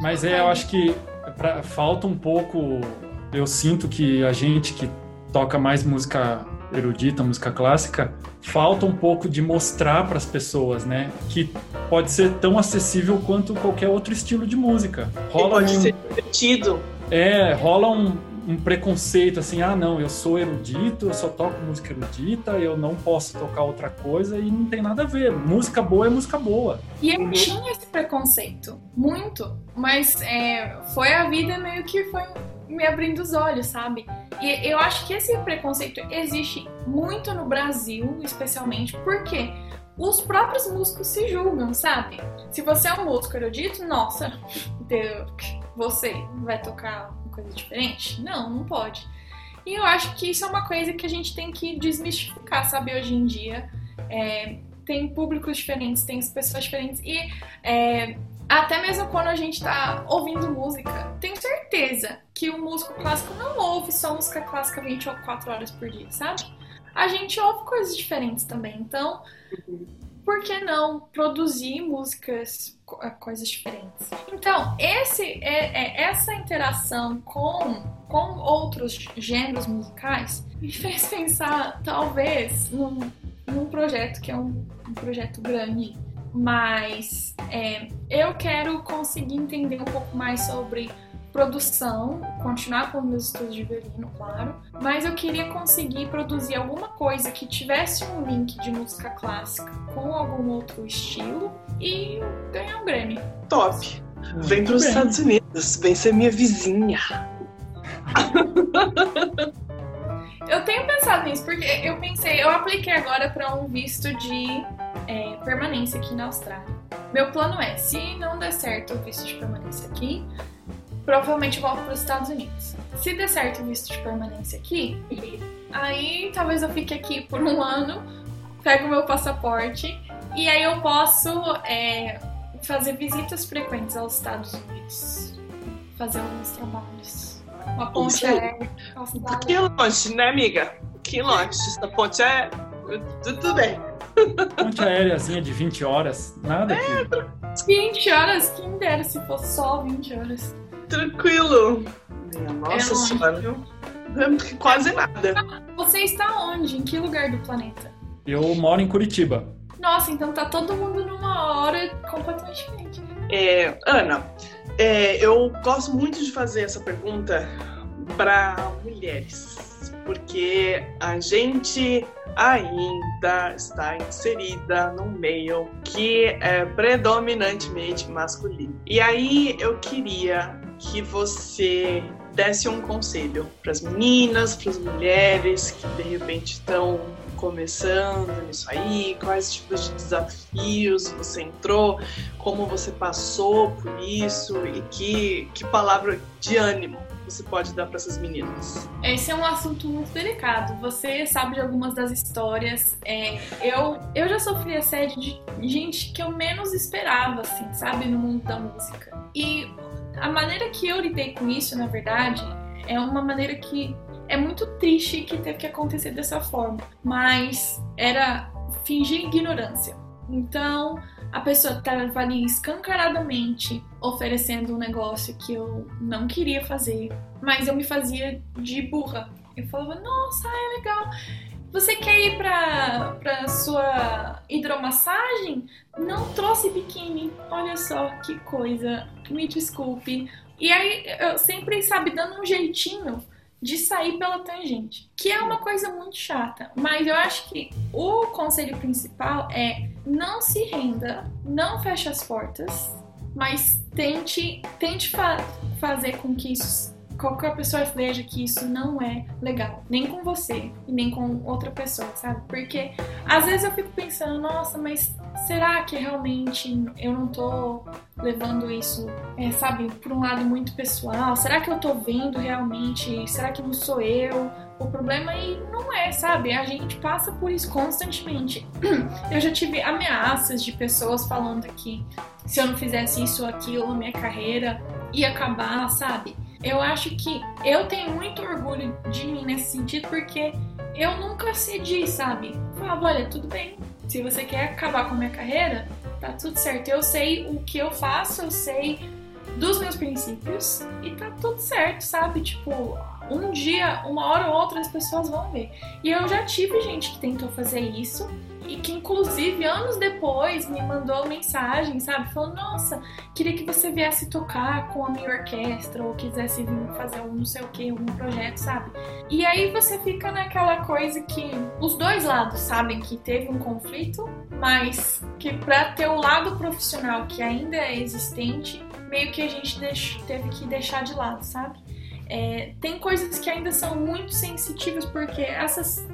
Mas é, eu acho que pra- falta um pouco. Eu sinto que a gente que toca mais música erudita, música clássica, falta um pouco de mostrar para as pessoas, né? Que pode ser tão acessível quanto qualquer outro estilo de música. E Rola pode um, ser divertido. é, rola um, um preconceito assim, ah, não, eu sou erudito, eu só toco música erudita, eu não posso tocar outra coisa e não tem nada a ver. Música boa é música boa. E eu tinha esse preconceito, muito, mas é, foi a vida meio que foi me abrindo os olhos, sabe? E eu acho que esse preconceito existe muito no Brasil, especialmente, porque os próprios músicos se julgam, sabe? Se você é um músico erudito, nossa, Deus, você vai tocar coisa diferente? Não, não pode. E eu acho que isso é uma coisa que a gente tem que desmistificar, sabe, hoje em dia. É, tem públicos diferentes, tem pessoas diferentes. E é, até mesmo quando a gente tá ouvindo música, tenho certeza que o músico clássico não ouve só música clássica 24 horas por dia, sabe? A gente ouve coisas diferentes também. Então, por que não produzir músicas, coisas diferentes? Então, esse, é, é essa interação com, com outros gêneros musicais me fez pensar, talvez, num, num projeto que é um, um projeto grande, mas é, eu quero conseguir entender um pouco mais sobre produção, continuar com meus estudos de violino, claro, mas eu queria conseguir produzir alguma coisa que tivesse um link de música clássica com algum outro estilo e ganhar um Grammy. Top! Vem para os Estados Unidos, vem ser minha vizinha. eu tenho pensado nisso, porque eu pensei, eu apliquei agora para um visto de é, permanência aqui na Austrália. Meu plano é, se não der certo o visto de permanência aqui, provavelmente volto para os Estados Unidos. Se der certo o visto de permanência aqui, aí talvez eu fique aqui por um ano, pego meu passaporte e aí eu posso é, fazer visitas frequentes aos Estados Unidos, fazer alguns trabalhos. Uma ponte aérea. Que longe, né, amiga? Que longe. Essa ponte é. Tudo bem. Ponte aéreazinha de 20 horas, nada aqui. 20 horas? Quem dera se fosse só 20 horas. Tranquilo. Nossa é senhora. Quase nada. Você está onde? Em que lugar do planeta? Eu moro em Curitiba. Nossa, então tá todo mundo numa hora completamente diferente. É, Ana, é, eu gosto muito de fazer essa pergunta para mulheres, porque a gente ainda está inserida num meio que é predominantemente masculino. E aí eu queria que você desse um conselho para as meninas, para as mulheres que de repente estão começando nisso aí, quais tipos de desafios você entrou, como você passou por isso e que, que palavra de ânimo você pode dar para essas meninas? Esse é um assunto muito delicado. Você sabe de algumas das histórias. É, eu, eu já sofri assédio de gente que eu menos esperava, assim, sabe, no mundo da música. E a maneira que eu lidei com isso, na verdade, é uma maneira que é muito triste que teve que acontecer dessa forma, mas era fingir ignorância. Então, a pessoa estava ali escancaradamente oferecendo um negócio que eu não queria fazer, mas eu me fazia de burra. Eu falava, nossa, é legal. Você quer ir pra, pra sua hidromassagem? Não trouxe biquíni. Olha só que coisa. Me desculpe. E aí eu sempre, sabe, dando um jeitinho de sair pela tangente, que é uma coisa muito chata. Mas eu acho que o conselho principal é não se renda, não feche as portas, mas tente, tente fa fazer com que isso qualquer pessoa veja que isso não é legal, nem com você e nem com outra pessoa, sabe? Porque às vezes eu fico pensando, nossa, mas será que realmente eu não tô levando isso, é, sabe, por um lado muito pessoal? Será que eu tô vendo realmente? Será que não sou eu? O problema aí não é, sabe? A gente passa por isso constantemente. Eu já tive ameaças de pessoas falando que se eu não fizesse isso ou aquilo, minha carreira ia acabar, sabe? Eu acho que eu tenho muito orgulho de mim nesse sentido, porque eu nunca cedi, sabe? Falava, olha, tudo bem, se você quer acabar com a minha carreira, tá tudo certo. Eu sei o que eu faço, eu sei dos meus princípios e tá tudo certo, sabe? Tipo, um dia, uma hora ou outra as pessoas vão ver. E eu já tive gente que tentou fazer isso e que inclusive anos depois me mandou mensagem, sabe? Falando, nossa, queria que você viesse tocar com a minha orquestra ou quisesse vir fazer um não sei o que, algum projeto, sabe? E aí você fica naquela coisa que os dois lados sabem que teve um conflito, mas que para ter o lado profissional que ainda é existente, meio que a gente teve que deixar de lado, sabe? É, tem coisas que ainda são muito sensitivas porque essas,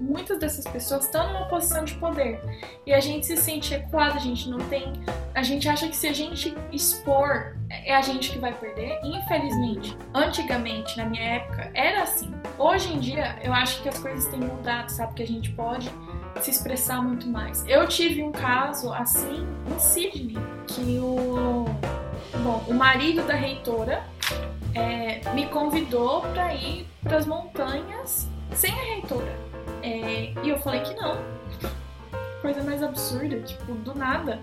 muitas dessas pessoas estão numa posição de poder e a gente se sente equado, a gente não tem, a gente acha que se a gente expor é a gente que vai perder. Infelizmente, antigamente, na minha época, era assim. Hoje em dia, eu acho que as coisas têm mudado, sabe? Que a gente pode se expressar muito mais. Eu tive um caso assim em Sydney, que o, bom, o marido da reitora é, me convidou para ir para as montanhas sem a reitora. É, e eu falei que não. coisa mais absurda, tipo, do nada.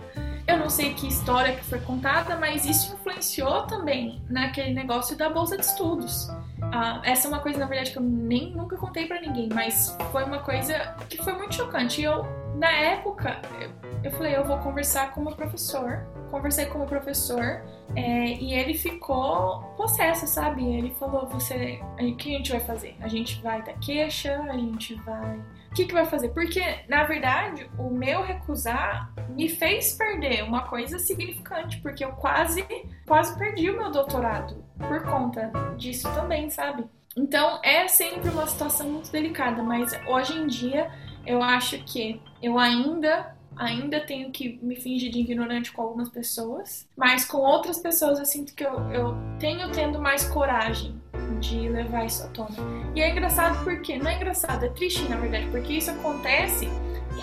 Eu não sei que história que foi contada, mas isso influenciou também naquele negócio da bolsa de estudos. Ah, essa é uma coisa, na verdade, que eu nem nunca contei para ninguém, mas foi uma coisa que foi muito chocante. E eu, na época, eu, eu falei, eu vou conversar com o meu professor. Conversei com o professor é, e ele ficou possesso, sabe? Ele falou, você, o que a gente vai fazer? A gente vai dar queixa, a gente vai o que, que vai fazer? Porque, na verdade, o meu recusar me fez perder uma coisa significante, porque eu quase, quase perdi o meu doutorado por conta disso também, sabe? Então é sempre uma situação muito delicada, mas hoje em dia eu acho que eu ainda ainda tenho que me fingir de ignorante com algumas pessoas, mas com outras pessoas eu sinto que eu, eu tenho tendo mais coragem de levar isso à tona. E é engraçado porque, não é engraçado, é triste na verdade, porque isso acontece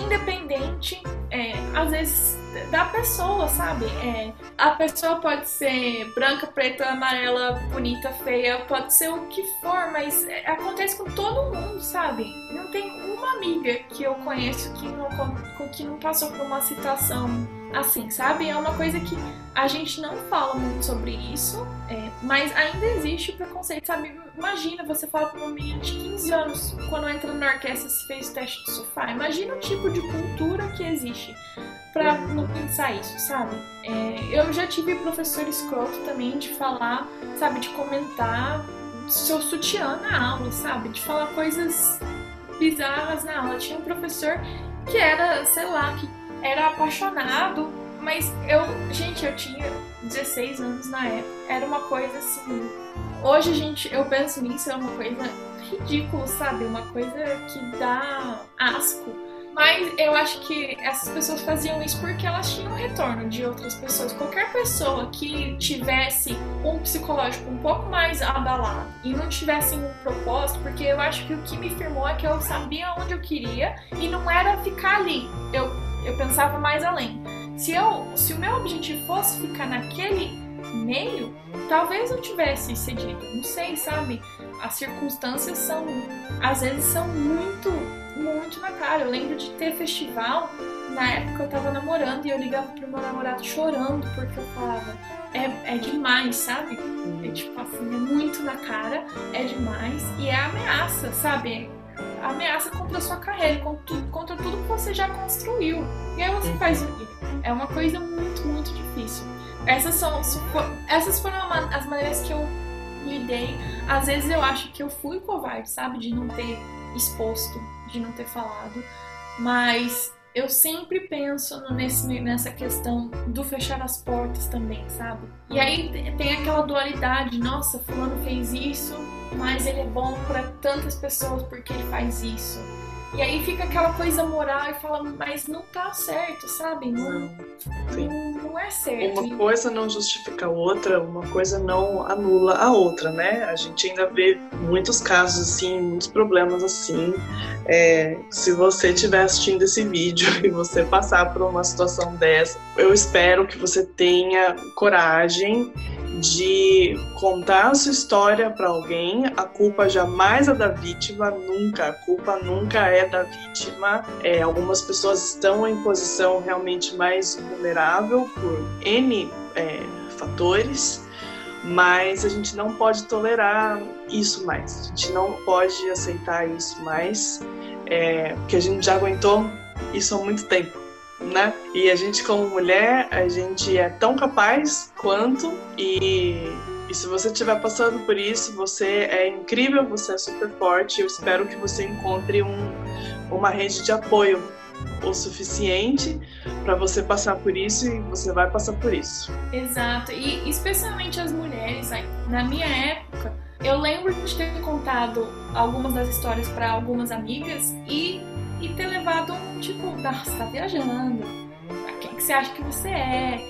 independente, é, às vezes, da pessoa, sabe? É, a pessoa pode ser branca, preta, amarela, bonita, feia, pode ser o que for, mas é, acontece com todo mundo, sabe? Não tem uma amiga que eu conheço que não, que não passou por uma situação assim, sabe? É uma coisa que a gente não fala muito sobre isso, é, mas ainda existe o preconceito, sabe? Imagina você fala para uma menina de 15 anos, quando entra na orquestra, se fez teste do sofá. Imagina o tipo de cultura que existe para não pensar isso, sabe? É, eu já tive professor escroto também de falar, sabe? De comentar seu sutiã na aula, sabe? De falar coisas bizarras na aula. Tinha um professor que era, sei lá, que era apaixonado, mas eu, gente, eu tinha 16 anos na época. Era uma coisa assim. Hoje, gente, eu penso nisso, é uma coisa ridícula, sabe? Uma coisa que dá asco. Mas eu acho que essas pessoas faziam isso porque elas tinham retorno de outras pessoas. Qualquer pessoa que tivesse um psicológico um pouco mais abalado e não tivesse um propósito, porque eu acho que o que me firmou é que eu sabia onde eu queria e não era ficar ali. Eu eu pensava mais além. Se, eu, se o meu objetivo fosse ficar naquele meio, talvez eu tivesse cedido. Não sei, sabe? As circunstâncias são, às vezes, são muito, muito na cara. Eu lembro de ter festival, na época eu tava namorando e eu ligava pro meu namorado chorando porque eu falava, é, é demais, sabe? É tipo assim, é muito na cara, é demais e é ameaça, sabe? Ameaça contra a sua carreira, contra, contra tudo que você já construiu. E aí você faz o quê? É uma coisa muito, muito difícil. Essas são essas foram as maneiras que eu lidei. Às vezes eu acho que eu fui covarde, sabe, de não ter exposto, de não ter falado, mas eu sempre penso nesse, nessa questão do fechar as portas também, sabe? E aí tem aquela dualidade, nossa, fulano fez isso, mas ele é bom para tantas pessoas porque ele faz isso. E aí fica aquela coisa moral e fala, mas não tá certo, sabe? Não, não, não, é certo. Uma coisa não justifica a outra, uma coisa não anula a outra, né? A gente ainda vê muitos casos assim, muitos problemas assim. É, se você estiver assistindo esse vídeo e você passar por uma situação dessa, eu espero que você tenha coragem de contar a sua história para alguém, a culpa jamais é da vítima, nunca. A culpa nunca é da vítima. É, algumas pessoas estão em posição realmente mais vulnerável por N é, fatores, mas a gente não pode tolerar isso mais. A gente não pode aceitar isso mais, é, porque a gente já aguentou isso há muito tempo né? E a gente, como mulher, a gente é tão capaz quanto e. E se você estiver passando por isso, você é incrível, você é super forte. Eu espero que você encontre um, uma rede de apoio o suficiente para você passar por isso e você vai passar por isso. Exato. E especialmente as mulheres, na minha época, eu lembro de ter contado algumas das histórias para algumas amigas e e ter levado um tipo, tá, você tá viajando, quem que você acha que você é?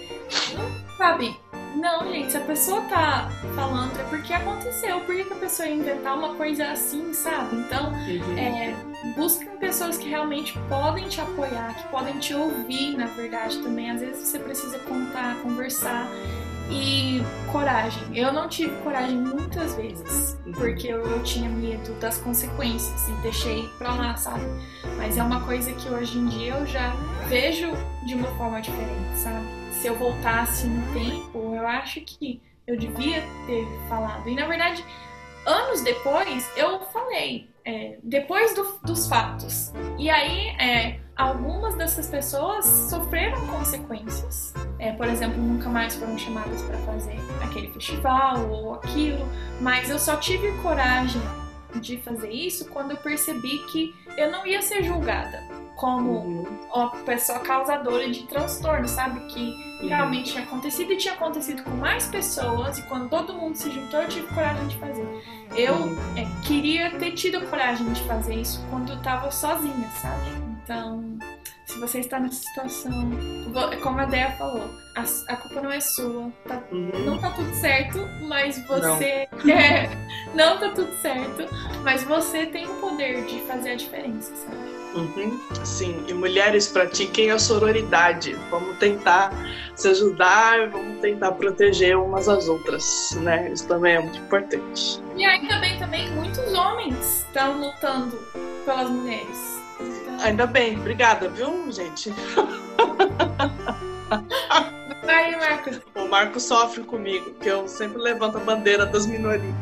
Não, sabe? Não, gente, se a pessoa tá falando é porque aconteceu, por que a pessoa ia inventar uma coisa assim, sabe? Então, uhum. é, busquem pessoas que realmente podem te apoiar, que podem te ouvir, na verdade, também. Às vezes você precisa contar, conversar. E coragem. Eu não tive coragem muitas vezes, Uhum. porque eu, eu tinha medo das consequências e deixei pra lá, sabe? Mas é uma coisa que hoje em dia eu já vejo de uma forma diferente, sabe? Se eu voltasse no tempo, eu acho que eu devia ter falado. E na verdade, anos depois, eu falei, é, depois do- dos fatos. E aí, é, algumas dessas pessoas sofreram consequências. É, por exemplo, nunca mais foram chamadas para fazer aquele festival ou aquilo. Mas eu só tive coragem de fazer isso quando eu percebi que eu não ia ser julgada como Uhum. uma pessoa causadora de transtorno, sabe? Que realmente tinha acontecido e tinha acontecido com mais pessoas, e quando todo mundo se juntou, eu tive coragem de fazer. Eu Uhum. é, queria ter tido coragem de fazer isso quando eu tava sozinha, sabe? Então, se você está nessa situação, como a Dea falou, a, a culpa não é sua, tá- Uhum. não tá tudo certo, mas você. É, não tá tudo certo, mas você tem o poder de fazer a diferença, sabe? Uhum, Sim, e mulheres pratiquem a sororidade. Vamos tentar se ajudar, vamos tentar proteger umas às outras, né? Isso também é muito importante. E ainda bem também muitos homens estão lutando pelas mulheres. Então, Ainda bem, obrigada, viu, gente? aí, Marcos, O Marco sofre comigo, que eu sempre levanto a bandeira das minorias.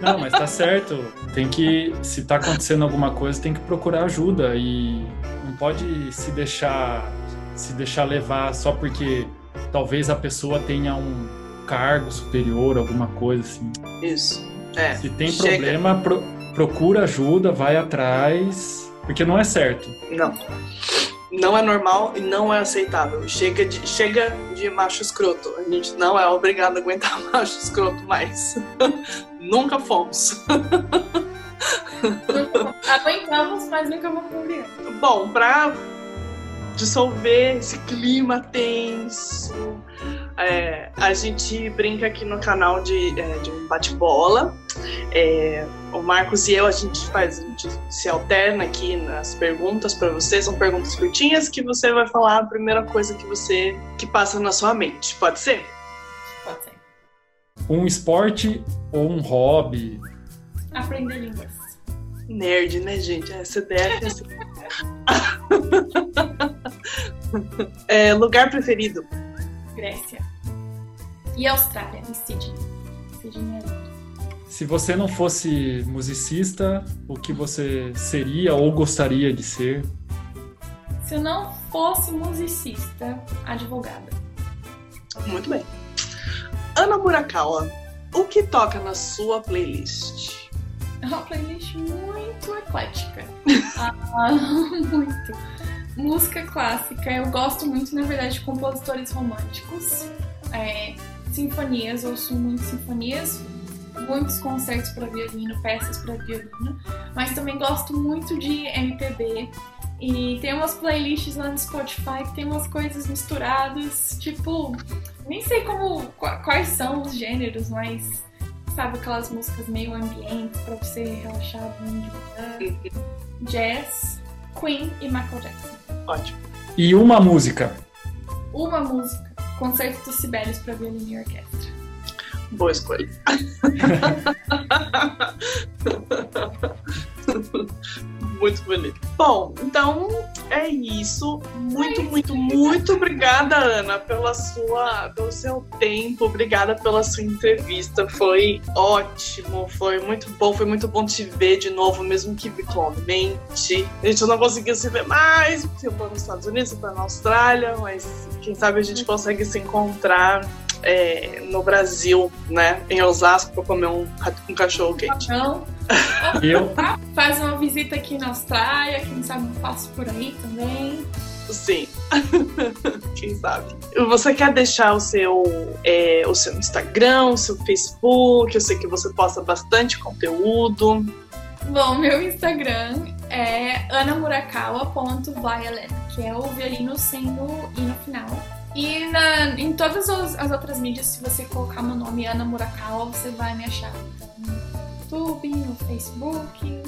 Não, mas tá certo. Tem que, se tá acontecendo alguma coisa, tem que procurar ajuda e não pode se deixar se deixar levar só porque talvez a pessoa tenha um cargo superior, alguma coisa assim. Isso. É. Se tem Chega. problema, pro- procura ajuda, vai atrás, porque não é certo. Não. Não é normal e não é aceitável. Chega de, chega de macho escroto. A gente não é obrigado a aguentar macho escroto mais. Nunca fomos. aguentamos, mas nunca vamos obrigar. Bom, pra dissolver esse clima tenso, é, a gente brinca aqui no canal de, é, de um bate-bola. É, o Marcos e eu, a gente faz, a gente se alterna aqui nas perguntas para você. São perguntas curtinhas que você vai falar a primeira coisa que você que passa na sua mente. Pode ser? Pode ser. Um esporte ou um hobby. Aprender línguas. Nerd, né, gente? É CDF. é assim. É, lugar preferido. Grécia. E Austrália, e Sydney. Sydney é. Se você não fosse musicista, o que você seria ou gostaria de ser? Se eu não fosse musicista, advogada. Muito bem. Ana Murakawa, o que toca na sua playlist? É uma playlist muito eclética. Ah, muito. Música clássica. Eu gosto muito, na verdade, de compositores românticos. É, sinfonias, ouço muito sinfonias. Muitos concertos para violino, peças para violino. Mas também gosto muito de MPB. E tem umas playlists lá no Spotify que tem umas coisas misturadas. Tipo, nem sei como qua- quais são os gêneros, mas sabe aquelas músicas meio ambientes pra você relaxar bem de manhã. Jazz, Queen e Michael Jackson. Ótimo. E uma música. Uma música, Concerto dos Sibelius para violino e orquestra. Boa escolha. muito bonito. Bom, então é isso. Muito, muito, muito obrigada, Ana, pela sua, pelo seu tempo. Obrigada pela sua entrevista. Foi ótimo, foi muito bom, foi muito bom te ver de novo, mesmo que virtualmente. A gente não conseguiu se ver mais, porque eu tô nos Estados Unidos, eu tô na Austrália, mas quem sabe a gente consegue se encontrar é, no Brasil, né? Em Osasco, pra comer um, um cachorro quente. Então, Eu, faz uma visita aqui na Austrália, quem sabe eu faço por aí também. Sim. Quem sabe? Você quer deixar o seu, é, o seu Instagram, o seu Facebook? Eu sei que você posta bastante conteúdo. Bom, meu Instagram é anamurakawa.violin, que é o violino sem o i no final. E na- em todas as, as outras mídias, se você colocar meu nome Ana Murakawa, você vai me achar. Então, no YouTube, no Facebook.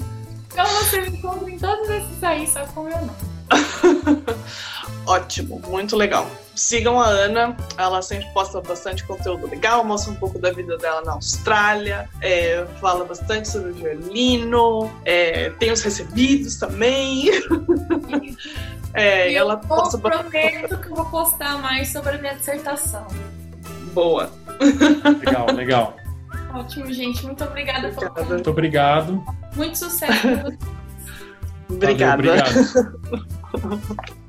Então você me encontra em todos esses aí, só com o meu nome. Ótimo, muito legal. Sigam a Ana, ela sempre posta bastante conteúdo legal, mostra um pouco da vida dela na Austrália, é, fala bastante sobre o violino, é, tem os recebidos também. é, e ela eu posta prometo que eu vou postar mais sobre a minha dissertação. Boa. Legal, legal. Ótimo, gente. Muito obrigada, Muito obrigado. Muito sucesso. Obrigada. Valeu, obrigado.